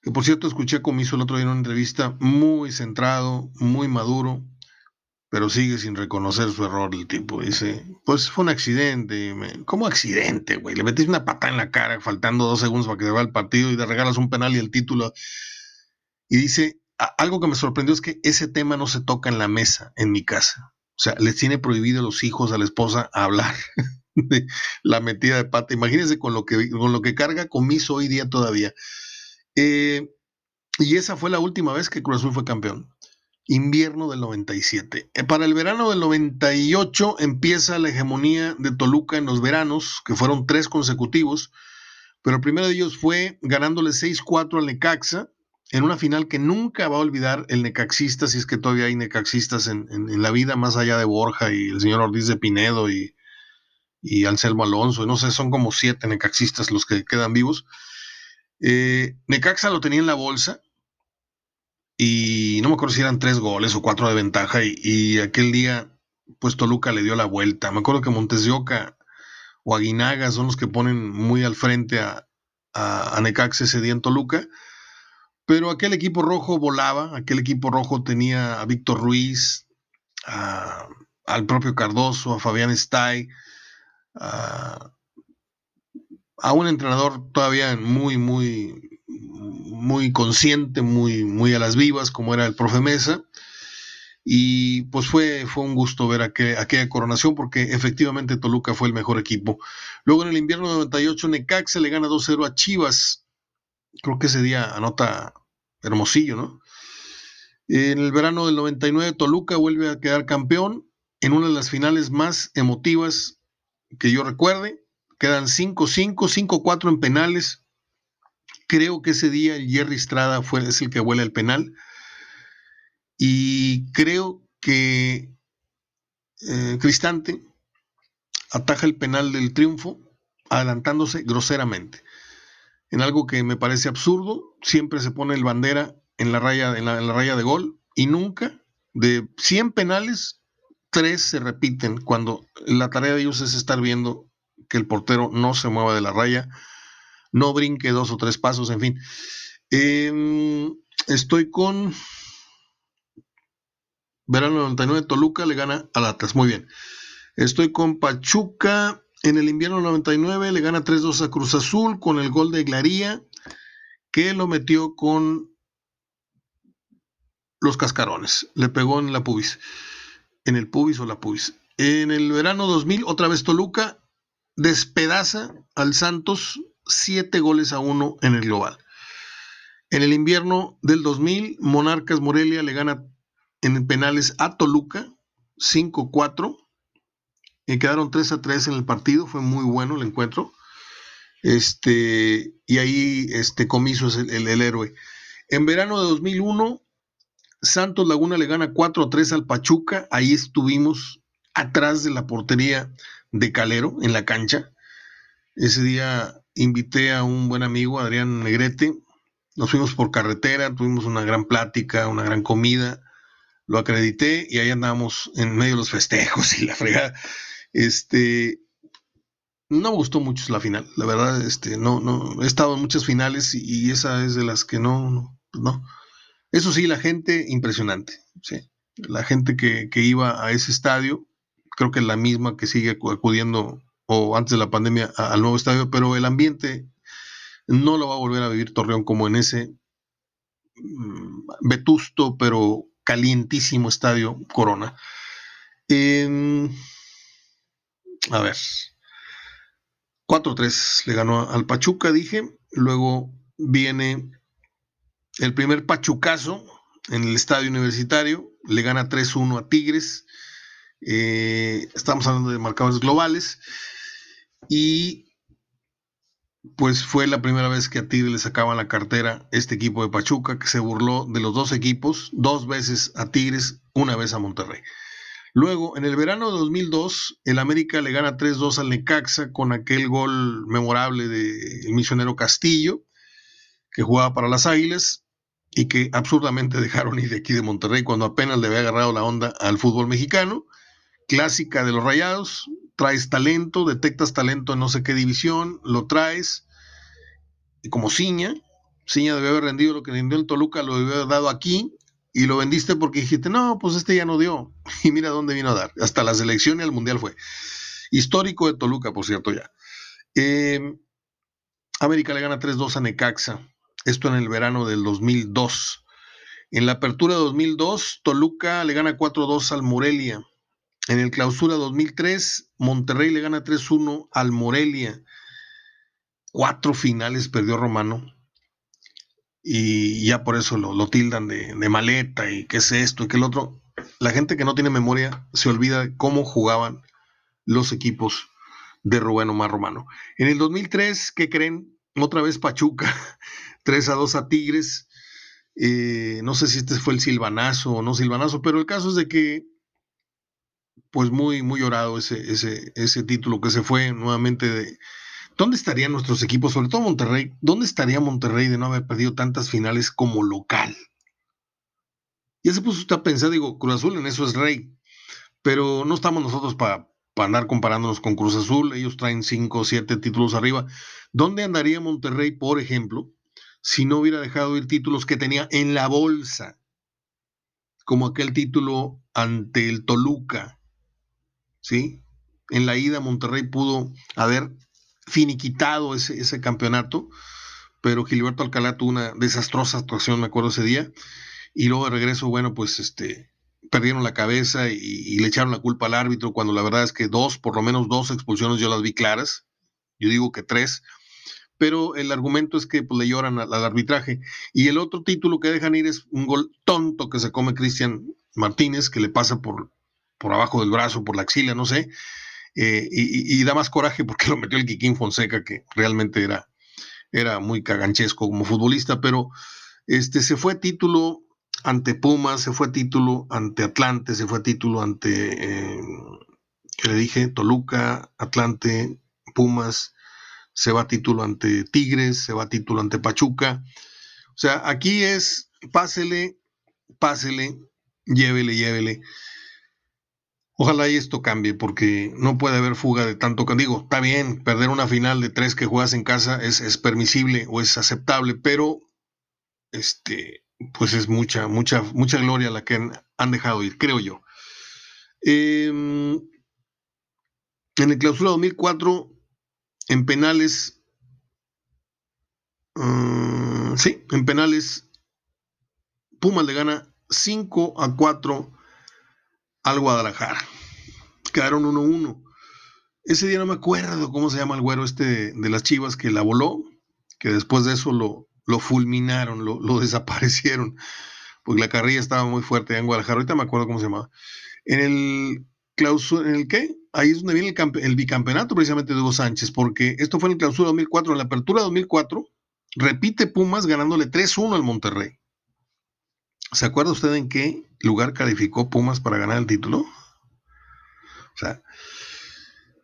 Que por cierto, escuché a Comiso el otro día en una entrevista muy centrado, muy maduro, pero sigue sin reconocer su error el tipo. Dice, pues fue un accidente. ¿Cómo accidente, güey? Le metiste una patada en la cara faltando dos segundos para que se vaya el partido y le regalas un penal y el título. Y dice, algo que me sorprendió es que ese tema no se toca en la mesa en mi casa. O sea, les tiene prohibido a los hijos, a la esposa, hablar la metida de pata. Imagínense con lo que, con lo que carga comiso hoy día todavía. Eh, y esa fue la última vez que Cruz Azul fue campeón invierno del 97. Eh, para el verano del 98 empieza la hegemonía de Toluca en los veranos, que fueron tres consecutivos, pero el primero de ellos fue ganándole 6-4 al Necaxa, en una final que nunca va a olvidar el necaxista, si es que todavía hay necaxistas en, la vida, más allá de Borja y el señor Ortiz de Pinedo y, y Anselmo Alonso, no sé, son como siete necaxistas los que quedan vivos. Eh, Necaxa lo tenía en la bolsa, y no me acuerdo si eran tres goles o cuatro de ventaja y, aquel día pues Toluca le dio la vuelta. Me acuerdo que Montes de Oca o Aguinaga son los que ponen muy al frente a, a, Necaxa ese día en Toluca, pero aquel equipo rojo volaba, aquel equipo rojo tenía a Víctor Ruiz, al propio Cardoso, a Fabián Stay, a, a un entrenador todavía muy, muy, muy consciente, muy, muy a las vivas, como era el profe Mesa. Y pues fue, fue un gusto ver aquella coronación porque efectivamente Toluca fue el mejor equipo. Luego en el invierno 98 Necaxa le gana 2-0 a Chivas. Creo que ese día anota Hermosillo, ¿no? En el verano del 99 Toluca vuelve a quedar campeón en una de las finales más emotivas que yo recuerde. Quedan 5-5, 5-4 en penales. Creo que ese día Jerry Estrada fue, es el que vuela el penal. Y creo que eh, Cristante ataja el penal del triunfo adelantándose groseramente. En algo que me parece absurdo, siempre se pone el bandera en la raya, en la, raya de gol y nunca, de 100 penales, tres se repiten cuando la tarea de ellos es estar viendo que el portero no se mueva de la raya no brinque dos o tres pasos, en fin. Em, estoy con Verano 99, Toluca le gana a Latas, muy bien. Estoy con Pachuca en el invierno 99, le gana 3-2 a Cruz Azul con el gol de Glaría, que lo metió con los cascarones, le pegó en la pubis, en el pubis o la pubis. En el verano 2000, otra vez Toluca despedaza al Santos siete goles a uno en el global. En el invierno del 2000, Monarcas Morelia le gana en penales a Toluca 5-4 eh, quedaron 3 a 3 en el partido, fue muy bueno el encuentro. Este, y ahí este Comiso es el, el héroe. En verano de 2001, Santos Laguna le gana 4 a 3 al Pachuca. Ahí estuvimos atrás de la portería de Calero en la cancha. Ese día invité a un buen amigo, Adrián Negrete. Nos fuimos por carretera, tuvimos una gran plática, una gran comida. Lo acredité y ahí andamos en medio de los festejos y la fregada. Este, no me gustó mucho la final, la verdad, este, no, no, he estado en muchas finales y, esa es de las que no, no, no. Eso sí, la gente, impresionante, sí. La gente que, que iba a ese estadio, creo que es la misma que sigue acudiendo o antes de la pandemia al nuevo estadio, pero el ambiente no lo va a volver a vivir Torreón como en ese mm, vetusto pero calientísimo estadio Corona. Em, a ver, 4-3 le ganó al Pachuca, dije. Luego viene el primer Pachucazo en el estadio universitario. Le gana 3-1 a Tigres. Eh, estamos hablando de marcadores globales. Y pues fue la primera vez que a Tigres le sacaban la cartera este equipo de Pachuca, que se burló de los dos equipos, dos veces a Tigres, una vez a Monterrey. Luego, en el verano de 2002, el América le gana 3-2 al Necaxa con aquel gol memorable del misionero Castillo, que jugaba para las Águilas y que absurdamente dejaron ir de aquí de Monterrey cuando apenas le había agarrado la onda al fútbol mexicano. Clásica de los Rayados, traes talento, detectas talento en no sé qué división, lo traes, y como Ciña, Ciña debe haber rendido lo que rindió el Toluca, lo debe haber dado aquí, y lo vendiste porque dijiste, no, pues este ya no dio. Y mira dónde vino a dar. Hasta la selección y al mundial fue. Histórico de Toluca, por cierto, ya. Em, América le gana 3-2 a Necaxa. Esto en el verano del 2002. En la apertura de 2002, Toluca le gana 4-2 al Morelia. En el clausura 2003, Monterrey le gana 3-1 al Morelia. Cuatro finales perdió Romano y ya por eso lo, tildan de, maleta y qué es esto y qué el otro. La gente que no tiene memoria se olvida cómo jugaban los equipos de Rubén Omar Romano. En el 2003, ¿qué creen? Otra vez Pachuca, 3 a 2 a Tigres. Eh, no sé si este fue el silbanazo o no silbanazo, pero el caso es de que, pues muy, muy llorado ese, ese, ese título que se fue nuevamente de, ¿Dónde estarían nuestros equipos, sobre todo Monterrey? ¿Dónde estaría Monterrey de no haber perdido tantas finales como local? Ya se puso usted a pensar, digo, Cruz Azul en eso es rey, pero no estamos nosotros para andar comparándonos con Cruz Azul, ellos traen cinco o siete títulos arriba. ¿Dónde andaría Monterrey, por ejemplo, si no hubiera dejado ir títulos que tenía en la bolsa, como aquel título ante el Toluca? ¿Sí? En la ida Monterrey pudo haber finiquitado ese, ese campeonato, pero Gilberto Alcalá tuvo una desastrosa actuación, me acuerdo ese día, y luego de regreso, bueno, pues este, perdieron la cabeza y, le echaron la culpa al árbitro, cuando la verdad es que dos, por lo menos dos expulsiones yo las vi claras, yo digo que tres, pero el argumento es que pues, le lloran al, arbitraje. Y el otro título que dejan ir es un gol tonto que se come Cristian Martínez, que le pasa por, por abajo del brazo, por la axila, no sé, eh, y, da más coraje porque lo metió el Kikín Fonseca, que realmente era, era muy caganchesco como futbolista, pero este, se fue título ante Pumas, se fue título ante Atlante, se fue título ante, eh, le dije? Toluca, Atlante, Pumas, se va título ante Tigres, se va título ante Pachuca. O sea, aquí es pásele, pásele, llévele, llévele. Ojalá y esto cambie, porque no puede haber fuga de tanto. Digo, está bien, perder una final de tres que juegas en casa es, permisible o es aceptable, pero este, pues es mucha, mucha, mucha gloria la que han, dejado ir, creo yo. Em, en el clausura 2004, en penales, ah, sí, en penales, Pumas le gana 5 a 4 al Guadalajara. Quedaron 1-1. Ese día no me acuerdo cómo se llama el güero este de, las chivas que la voló, que después de eso lo, lo fulminaron, lo, desaparecieron, porque la carrilla estaba muy fuerte en Guadalajara. Ahorita me acuerdo cómo se llamaba. En el clausura, ¿en el qué? Ahí es donde viene el, el, bicampeonato precisamente de Hugo Sánchez, porque esto fue en el clausura 2004, en la apertura 2004, repite Pumas ganándole 3-1 al Monterrey. ¿Se acuerda usted en qué lugar calificó Pumas para ganar el título? O sea,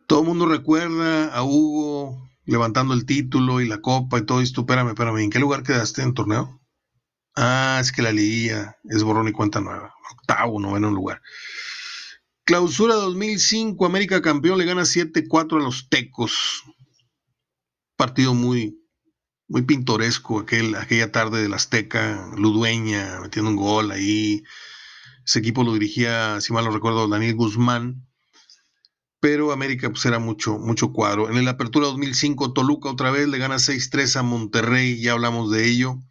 todo el mundo recuerda a Hugo levantando el título y la copa y todo esto. Espérame, espérame, ¿en qué lugar quedaste en el torneo? Ah, es que la liguilla es borrón y cuenta nueva. Octavo, noveno lugar. Clausura 2005, América campeón le gana 7-4 a los Tecos. Partido muy, muy pintoresco aquel, aquella tarde del Azteca, Ludueña metiendo un gol ahí. Ese equipo lo dirigía, si mal no recuerdo, Daniel Guzmán pero América pues era mucho, mucho cuadro. En la apertura 2005, Toluca otra vez le gana 6-3 a Monterrey, ya hablamos de ello.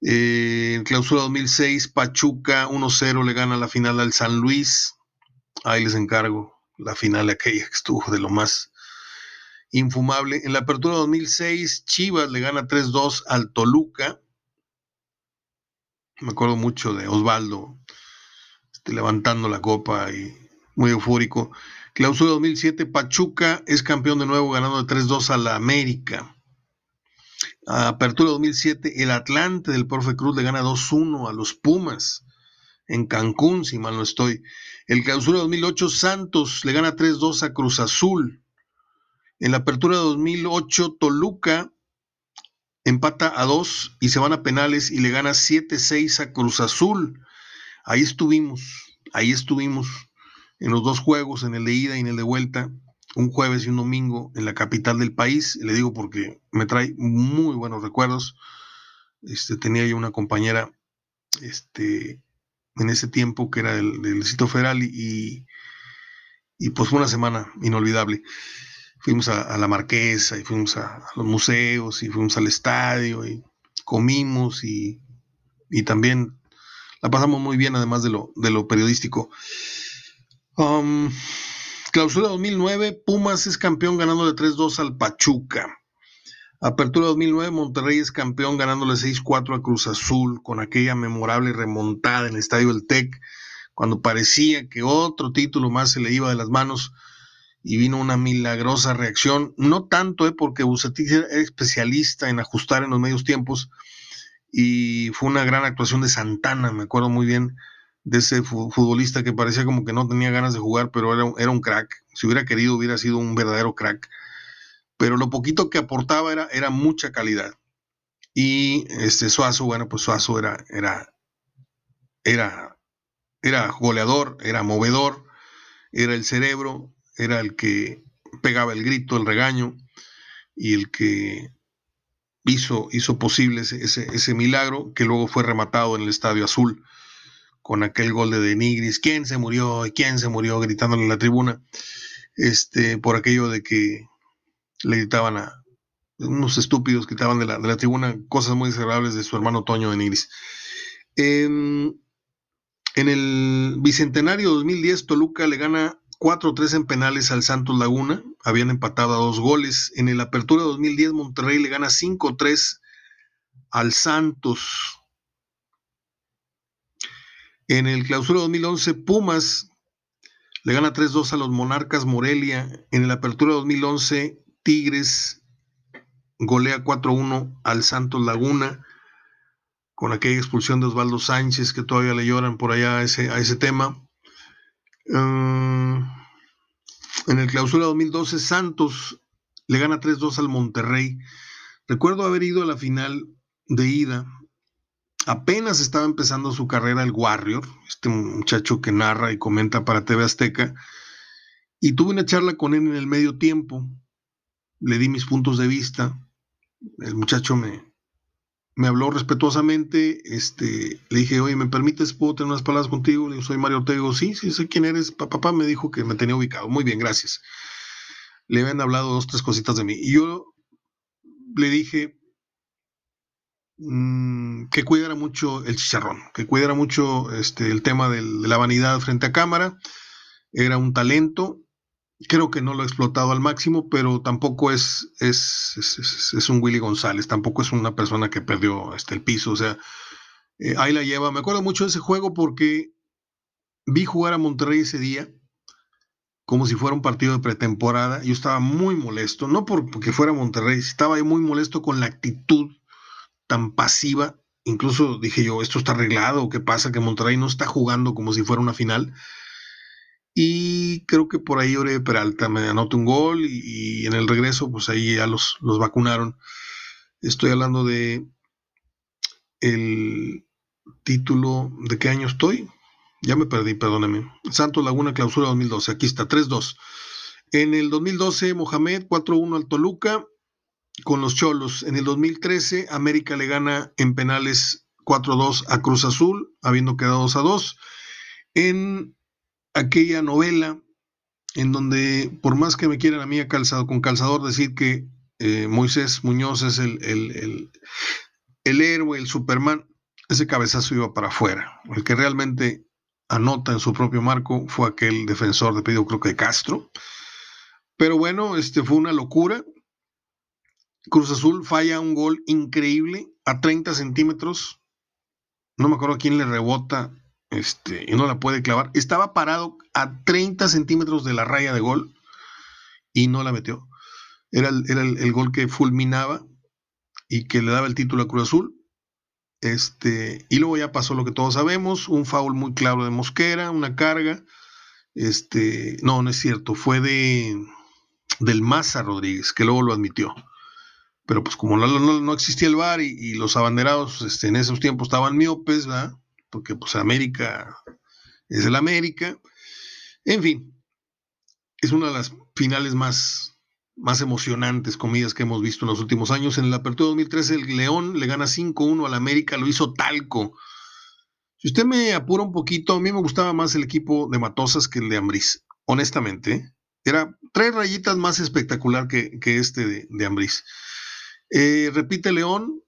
Eh, en clausura 2006, Pachuca 1-0 le gana la final al San Luis. Ahí les encargo la final aquella que estuvo de lo más infumable. En la apertura 2006, Chivas le gana 3-2 al Toluca. Me acuerdo mucho de Osvaldo este, levantando la copa y muy eufórico. Clausura 2007, Pachuca es campeón de nuevo ganando de 3-2 a la América. Apertura 2007, el Atlante del Profe Cruz le gana 2-1 a los Pumas en Cancún, si mal no estoy. El clausura 2008, Santos le gana 3-2 a Cruz Azul. En la apertura 2008, Toluca empata a 2 y se van a penales y le gana 7-6 a Cruz Azul. Ahí estuvimos, ahí estuvimos en los dos juegos, en el de ida y en el de vuelta, un jueves y un domingo en la capital del país. Le digo porque me trae muy buenos recuerdos. Este, tenía yo una compañera este, en ese tiempo que era del, del Distrito Federal y, y, pues fue una semana inolvidable. Fuimos a, la Marquesa y fuimos a, los museos y fuimos al estadio y comimos y, y también la pasamos muy bien además de lo, de lo periodístico. Um, clausura 2009, Pumas es campeón ganándole 3-2 al Pachuca. Apertura 2009, Monterrey es campeón ganándole 6-4 a Cruz Azul con aquella memorable remontada en el Estadio del Tec, cuando parecía que otro título más se le iba de las manos y vino una milagrosa reacción. No tanto eh, porque Bucetich era especialista en ajustar en los medios tiempos y fue una gran actuación de Santana, me acuerdo muy bien de ese futbolista que parecía como que no tenía ganas de jugar, pero era, era un crack. Si hubiera querido, hubiera sido un verdadero crack. Pero lo poquito que aportaba era, era mucha calidad. Y este Suazo, bueno, pues Suazo era, era, era, era goleador, era movedor, era el cerebro, era el que pegaba el grito, el regaño, y el que hizo, hizo posible ese, ese, ese milagro que luego fue rematado en el Estadio Azul con aquel gol de Denigris, quién se murió quién se murió gritándole en la tribuna, este, por aquello de que le gritaban a unos estúpidos que estaban de la, de la tribuna cosas muy desagradables de su hermano Toño Denigris. Em, en el Bicentenario 2010, Toluca le gana 4-3 en penales al Santos Laguna, habían empatado a dos goles. En el Apertura 2010, Monterrey le gana 5-3 al Santos. En el clausura 2011, Pumas le gana 3-2 a los Monarcas Morelia. En el apertura 2011, Tigres golea 4-1 al Santos Laguna con aquella expulsión de Osvaldo Sánchez que todavía le lloran por allá a ese, a ese tema. Mm, en el clausura 2012, Santos le gana 3-2 al Monterrey. Recuerdo haber ido a la final de ida apenas estaba empezando su carrera el Warrior, este muchacho que narra y comenta para TV Azteca, y tuve una charla con él en el medio tiempo, le di mis puntos de vista, el muchacho me, me habló respetuosamente, este, le dije, oye, ¿me permites, puedo tener unas palabras contigo? Le soy Mario Ortega, sí, sí, sé quién eres, papá me dijo que me tenía ubicado, muy bien, gracias. Le habían hablado dos, tres cositas de mí, y yo le dije, Mm, que cuidara mucho el chicharrón, que cuidara mucho este, el tema de la vanidad frente a cámara. Era un talento. Creo que no lo ha explotado al máximo, pero tampoco es, es, es, un Willy González, tampoco es una persona que perdió este, el piso. O sea, eh, ahí la lleva. Me acuerdo mucho de ese juego porque vi jugar a Monterrey ese día. como si fuera un partido de pretemporada. Yo estaba muy molesto, no porque fuera Monterrey, estaba muy molesto con la actitud tan pasiva. Incluso dije yo, esto está arreglado, ¿qué pasa? Que Monterrey no está jugando como si fuera una final. Y creo que por ahí Ore Peralta me anotó un gol y, en el regreso, pues ahí ya los, los vacunaron. Estoy hablando de el título, ¿de qué año estoy? Ya me perdí, perdóneme. Santos Laguna Clausura 2012, aquí está, 3-2. En el 2012, Mohamed 4-1 al Toluca con los Cholos. En el 2013, América le gana en penales 4-2 a Cruz Azul, habiendo quedado 2-2. En aquella novela en donde, por más que me quieran a mí a calzado, con calzador decir que eh, Moisés Muñoz es el, el, el, héroe, el Superman, ese cabezazo iba para afuera. El que realmente anota en su propio marco fue aquel defensor de pedido, creo que Castro. Pero bueno, este fue una locura. Cruz Azul falla un gol increíble a 30 centímetros. No me acuerdo quién le rebota este, y no la puede clavar. Estaba parado a 30 centímetros de la raya de gol y no la metió. Era era el gol que fulminaba y que le daba el título a Cruz Azul. Este, y luego ya pasó lo que todos sabemos, un foul muy claro de Mosquera, una carga. Este, no, no es cierto, fue de del Maza Rodríguez, que luego lo admitió. Pero pues como no, no, existía el VAR y, los abanderados este, en esos tiempos estaban miopes, ¿verdad? Porque pues América es el América. En fin, es una de las finales más más emocionantes, comidas que hemos visto en los últimos años. En la apertura 2013, el León le gana 5-1 al América, lo hizo Talco. Si usted me apura un poquito, a mí me gustaba más el equipo de Matosas que el de Ambriz, honestamente. Era tres rayitas más espectacular que, este de, de eh, repite León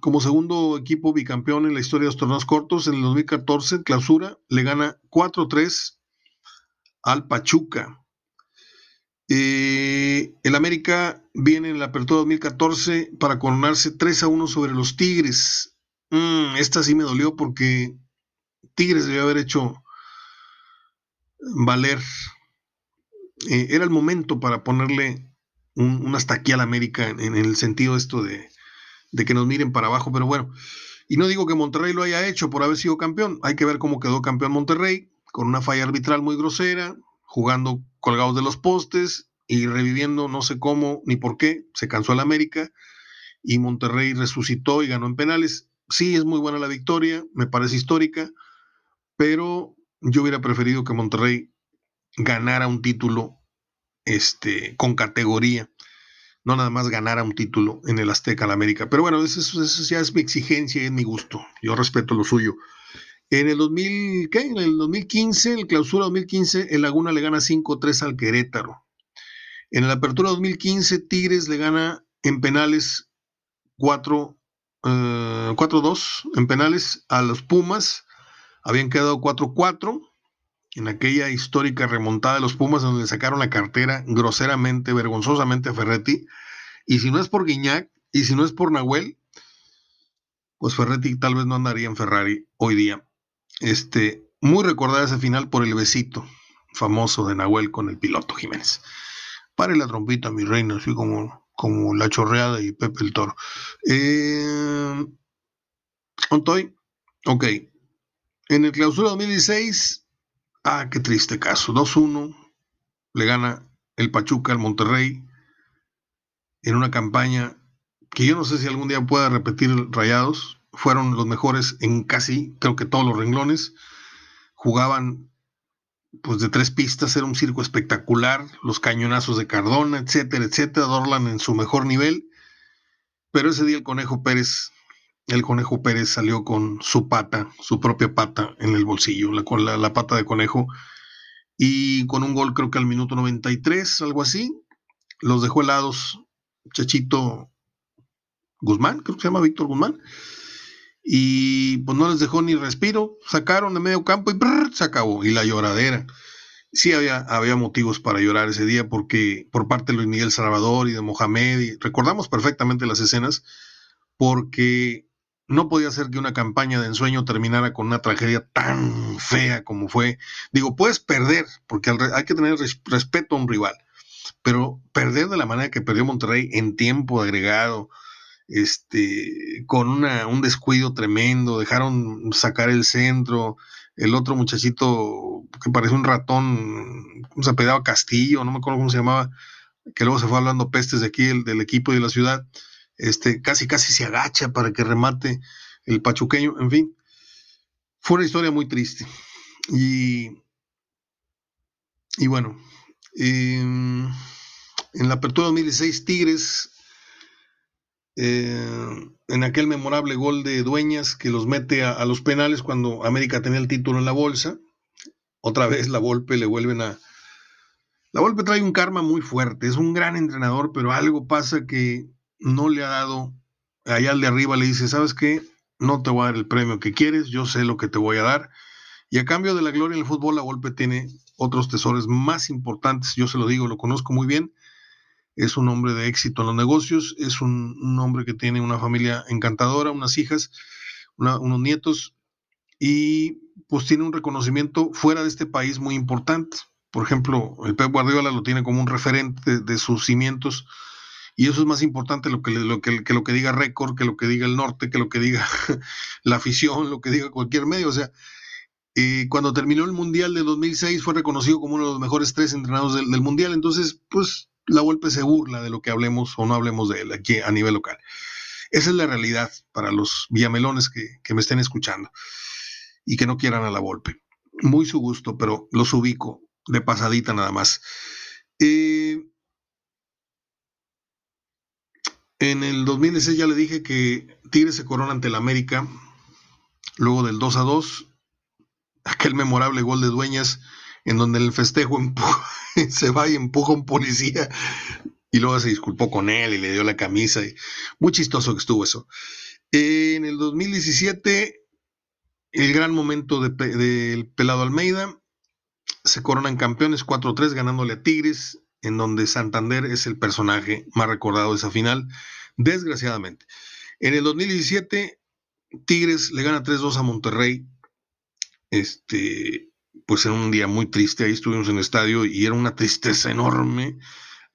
como segundo equipo bicampeón en la historia de los torneos cortos. En el 2014, clausura, le gana 4-3 al Pachuca. Eh, el América viene en la apertura 2014 para coronarse 3 a 1 sobre los Tigres. Mm, esta sí me dolió porque Tigres debió haber hecho valer. Eh, era el momento para ponerle un, hasta aquí al América en, el sentido esto de, de que nos miren para abajo, pero bueno. Y no digo que Monterrey lo haya hecho por haber sido campeón. Hay que ver cómo quedó campeón Monterrey, con una falla arbitral muy grosera, jugando colgados de los postes y reviviendo no sé cómo ni por qué, se cansó el América y Monterrey resucitó y ganó en penales. Sí, es muy buena la victoria, me parece histórica, pero yo hubiera preferido que Monterrey ganara un título este, con categoría, no nada más ganara un título en el Azteca al América. Pero bueno, eso, ya es mi exigencia y es mi gusto. Yo respeto lo suyo. En el 2000, ¿qué? En el 2015, el clausura 2015, el Laguna le gana 5-3 al Querétaro. En la apertura 2015, Tigres le gana en penales 4, 4-2 eh, en penales a los Pumas. Habían quedado 4-4 en aquella histórica remontada de los Pumas donde sacaron la cartera groseramente, vergonzosamente a Ferretti. Y si no es por Guiñac y si no es por Nahuel, pues Ferretti tal vez no andaría en Ferrari hoy día. Este, muy recordada ese final por el besito famoso de Nahuel con el piloto Jiménez. Pare la trompita, mi reina, así como, como la chorreada y Pepe el Toro. Eh, Ok. En el clausura 2016, ah, qué triste caso. 2-1, le gana el Pachuca al Monterrey en una campaña que yo no sé si algún día pueda repetir Rayados, fueron los mejores en casi, creo que todos los renglones. Jugaban pues de tres pistas, era un circo espectacular, los cañonazos de Cardona, etcétera, etcétera, Dorlan en su mejor nivel. Pero ese día el Conejo Pérez, el Conejo Pérez salió con su pata, su propia pata en el bolsillo, la, con la, pata de conejo, y con un gol creo que al minuto 93, algo así, los dejó helados Chachito Guzmán, creo que se llama Víctor Guzmán, y pues no les dejó ni respiro, sacaron de medio campo y se acabó, y la lloradera. Sí había, había motivos para llorar ese día porque por parte de Luis Miguel Salvador y de Mohamed, y recordamos perfectamente las escenas, porque no podía ser que una campaña de ensueño terminara con una tragedia tan fea como fue. Digo, puedes perder, porque hay que tener respeto a un rival, pero perder de la manera que perdió Monterrey en tiempo agregado, este, con un descuido tremendo, dejaron sacar el centro, el otro muchachito que parece un ratón, se apedaba Castillo, no me acuerdo cómo se llamaba, que luego se fue hablando pestes de aquí, del equipo y de la ciudad, este, casi casi se agacha para que remate el pachuqueño, en fin, fue una historia muy triste. Y, y bueno, em, en la apertura 2016, Tigres eh, en aquel memorable gol de Dueñas que los mete a, los penales cuando América tenía el título en la bolsa. Otra vez la Volpe le vuelven a... La Volpe trae un karma muy fuerte, es un gran entrenador, pero algo pasa que no le ha dado, allá al de arriba le dice, ¿sabes qué? No te voy a dar el premio que quieres, yo sé lo que te voy a dar. Y a cambio de la gloria en el fútbol, la Volpe tiene otros tesoros más importantes, yo se lo digo, lo conozco muy bien, es un hombre de éxito en los negocios, es un, hombre que tiene una familia encantadora, unas hijas, unos nietos, y pues tiene un reconocimiento fuera de este país muy importante. Por ejemplo, el Pep Guardiola lo tiene como un referente de, sus cimientos, y eso es más importante lo que, lo que, lo que diga Récord, que lo que diga el norte, que lo que diga la afición, lo que diga cualquier medio. O sea, eh, cuando terminó el Mundial de 2006 fue reconocido como uno de los mejores tres entrenados del, del Mundial. Entonces, pues la Volpe se burla de lo que hablemos o no hablemos de él aquí a nivel local. Esa es la realidad para los villamelones que, me estén escuchando y que no quieran a la Volpe. Muy su gusto, pero los ubico de pasadita nada más. Eh, en el 2016 ya le dije que Tigres se corona ante el América, luego del 2 a 2, aquel memorable gol de Dueñas en donde el festejo se va y empuja un policía y luego se disculpó con él y le dio la camisa. muy chistoso que estuvo eso. En el 2017, el gran momento del pelado Almeida, se coronan campeones 4-3 ganándole a Tigres, en donde Santander es el personaje más recordado de esa final, desgraciadamente. En el 2017, Tigres le gana 3-2 a Monterrey. Este, pues era un día muy triste, ahí estuvimos en el estadio y era una tristeza enorme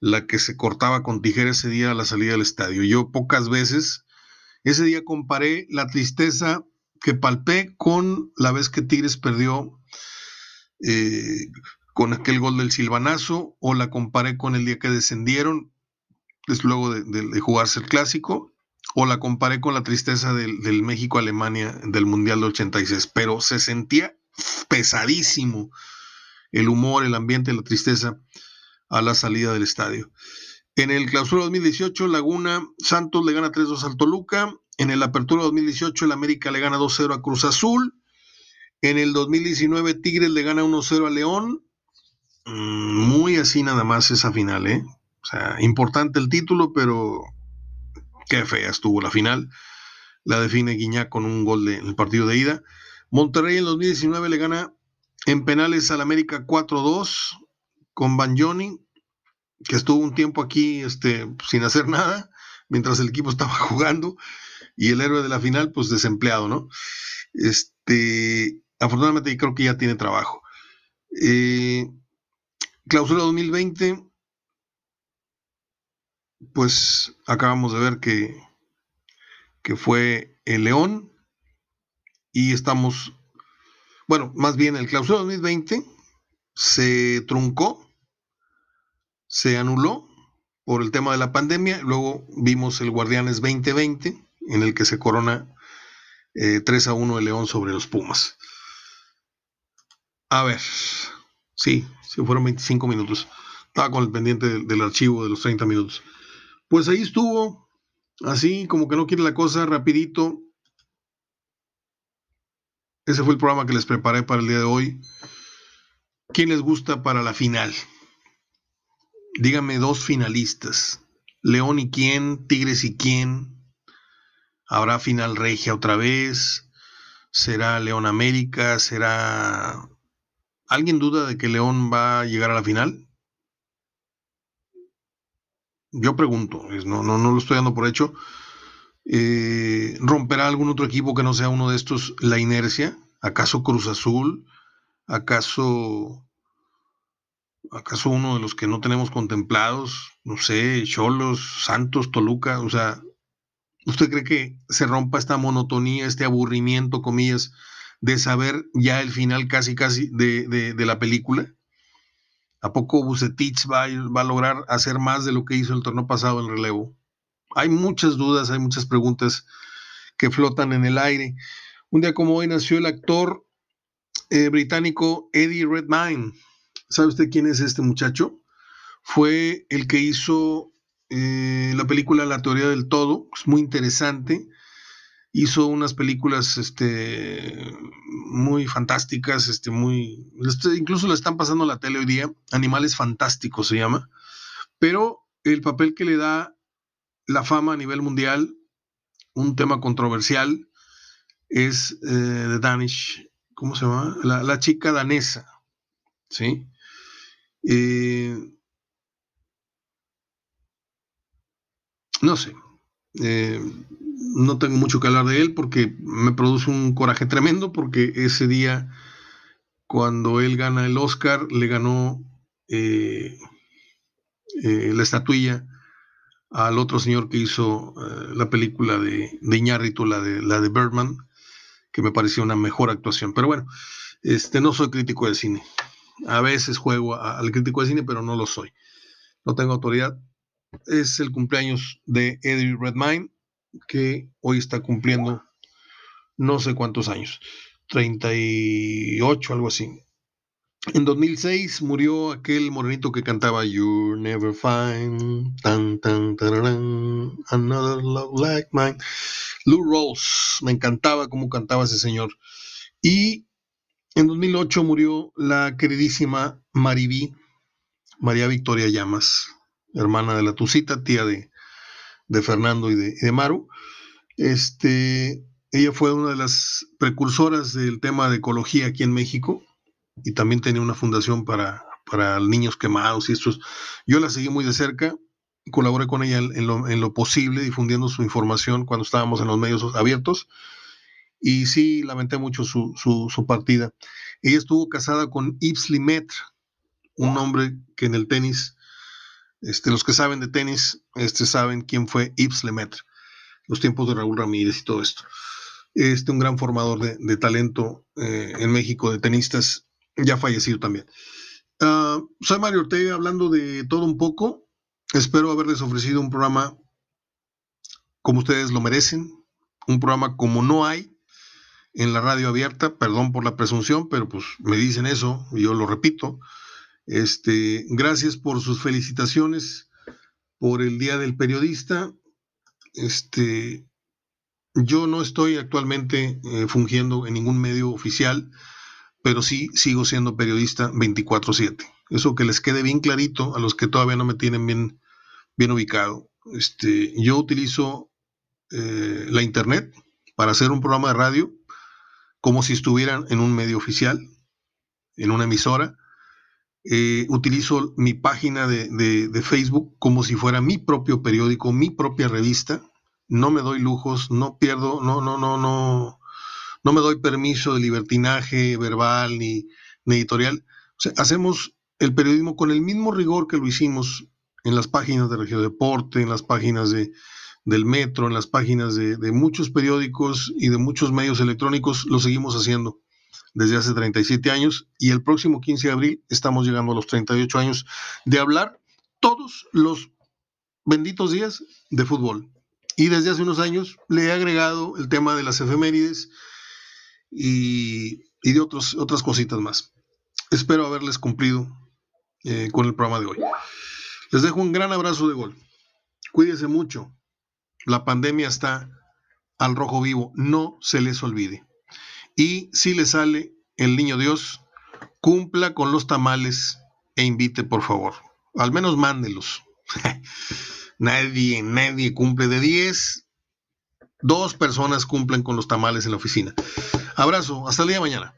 la que se cortaba con tijera ese día a la salida del estadio. Yo pocas veces, ese día comparé la tristeza que palpé con la vez que Tigres perdió eh, con aquel gol del silbanazo, o la comparé con el día que descendieron, desde luego de, jugarse el clásico, o la comparé con la tristeza del, del México-Alemania del Mundial de 86, pero se sentía pesadísimo el humor, el ambiente, la tristeza a la salida del estadio. En el clausura 2018, Laguna Santos le gana 3-2 al Toluca. En el apertura 2018, el América le gana 2-0 a Cruz Azul. En el 2019, Tigres le gana 1-0 a León. Mm, muy así nada más esa final, ¿eh? O sea, importante el título, pero qué fea estuvo la final. La define Guiñac con un gol de, en el partido de ida. Monterrey en 2019 le gana en penales al América 4-2 con Banjoni, que estuvo un tiempo aquí este, sin hacer nada, mientras el equipo estaba jugando, y el héroe de la final, pues desempleado, ¿no? Este, afortunadamente creo que ya tiene trabajo. Eh, clausura 2020, pues acabamos de ver que, que fue el León, y estamos, bueno, más bien el clausura 2020 se truncó, se anuló por el tema de la pandemia, luego vimos el Guardianes 2020 en el que se corona 3 eh, a 1 el León sobre los Pumas. A ver, sí, si fueron 25 minutos. Estaba con el pendiente del, del archivo de los 30 minutos. Pues ahí estuvo, así como que no quiere la cosa, rapidito, ese fue el programa que les preparé para el día de hoy. ¿Quién les gusta para la final? Díganme dos finalistas. León y quién, Tigres y quién. ¿Habrá final regia otra vez? ¿Será León América? ¿Será... ¿Alguien duda de que León va a llegar a la final? Yo pregunto, no, no, no lo estoy dando por hecho, Eh, ¿Romperá algún otro equipo que no sea uno de estos la inercia? ¿Acaso Cruz Azul? ¿Acaso acaso uno de los que no tenemos contemplados? No sé, Cholos, Santos, Toluca, o sea, ¿usted cree que se rompa esta monotonía, este aburrimiento, comillas, de saber ya el final casi casi de, de, la película? ¿A poco Bucetich va, va a lograr hacer más de lo que hizo el torneo pasado en relevo? Hay muchas dudas, hay muchas preguntas que flotan en el aire. Un día como hoy nació el actor eh, británico Eddie Redmayne. ¿Sabe usted quién es este muchacho? Fue el que hizo eh, la película La teoría del todo, es muy interesante. Hizo unas películas este, muy fantásticas, este, muy, incluso le están pasando la tele hoy día, Animales Fantásticos se llama, pero el papel que le da la fama a nivel mundial, un tema controversial, es eh, Danish, ¿cómo se llama? La, chica danesa, ¿sí? Eh, no sé, eh, no tengo mucho que hablar de él porque me produce un coraje tremendo porque ese día, cuando él gana el Oscar, le ganó la estatuilla al otro señor que hizo eh, la película de, de la de, la de Birdman, que me pareció una mejor actuación. Pero bueno, este, no soy crítico de cine. A veces juego al crítico de cine, pero no lo soy. No tengo autoridad. Es el cumpleaños de Eddie Redmayne, que hoy está cumpliendo no sé cuántos años, 38, algo así. En 2006 murió aquel morenito que cantaba You Never Find tan, tan, Another Love Like Mine. Lou Rawls, me encantaba cómo cantaba ese señor. Y en 2008 murió la queridísima Mariví, María Victoria Llamas, hermana de la Tucita, tía de, Fernando y de, de, Maru. Este, ella fue una de las precursoras del tema de ecología aquí en México y también tenía una fundación para, para niños quemados y estos. Yo la seguí muy de cerca, colaboré con ella en lo, en lo, posible, difundiendo su información cuando estábamos en los medios abiertos, y sí lamenté mucho su, su, su partida. Ella estuvo casada con Yves Lemaitre, un hombre que en el tenis, este, los que saben de tenis, este, saben quién fue Yves Lemaitre, los tiempos de Raúl Ramírez y todo esto. Este, un gran formador de, talento eh, en México de tenistas ya fallecido también. Ah, soy Mario Ortega hablando de todo un poco. Espero haberles ofrecido un programa como ustedes lo merecen, un programa como no hay en la radio abierta, perdón por la presunción, pero pues me dicen eso yo lo repito. Este, gracias por sus felicitaciones por el Día del Periodista. Este, yo no estoy actualmente eh, fungiendo en ningún medio oficial pero sí sigo siendo periodista 24/7. Eso que les quede bien clarito a los que todavía no me tienen bien, bien ubicado. Este, yo utilizo eh, la internet para hacer un programa de radio como si estuvieran en un medio oficial, en una emisora. Eh, utilizo mi página de, de, Facebook como si fuera mi propio periódico, mi propia revista. No me doy lujos, no pierdo, no, no, no, no, no me doy permiso de libertinaje verbal ni, editorial. hacemos el periodismo con el mismo rigor que lo hicimos en las páginas de Regio Deporte, en las páginas de, del Metro, en las páginas de, muchos periódicos y de muchos medios electrónicos, lo seguimos haciendo desde hace 37 años y el próximo 15 de abril estamos llegando a los 38 años de hablar todos los benditos días de fútbol. Y desde hace unos años le he agregado el tema de las efemérides, y, de otros, otras cositas más. Espero haberles cumplido eh, con el programa de hoy. Les dejo un gran abrazo de gol. Cuídense mucho. La pandemia está al rojo vivo. No se les olvide. Y si le sale el niño Dios, cumpla con los tamales e invite, por favor. Al menos mándelos. nadie, nadie cumple de 10. Dos personas cumplen con los tamales en la oficina. Abrazo, hasta el día de mañana.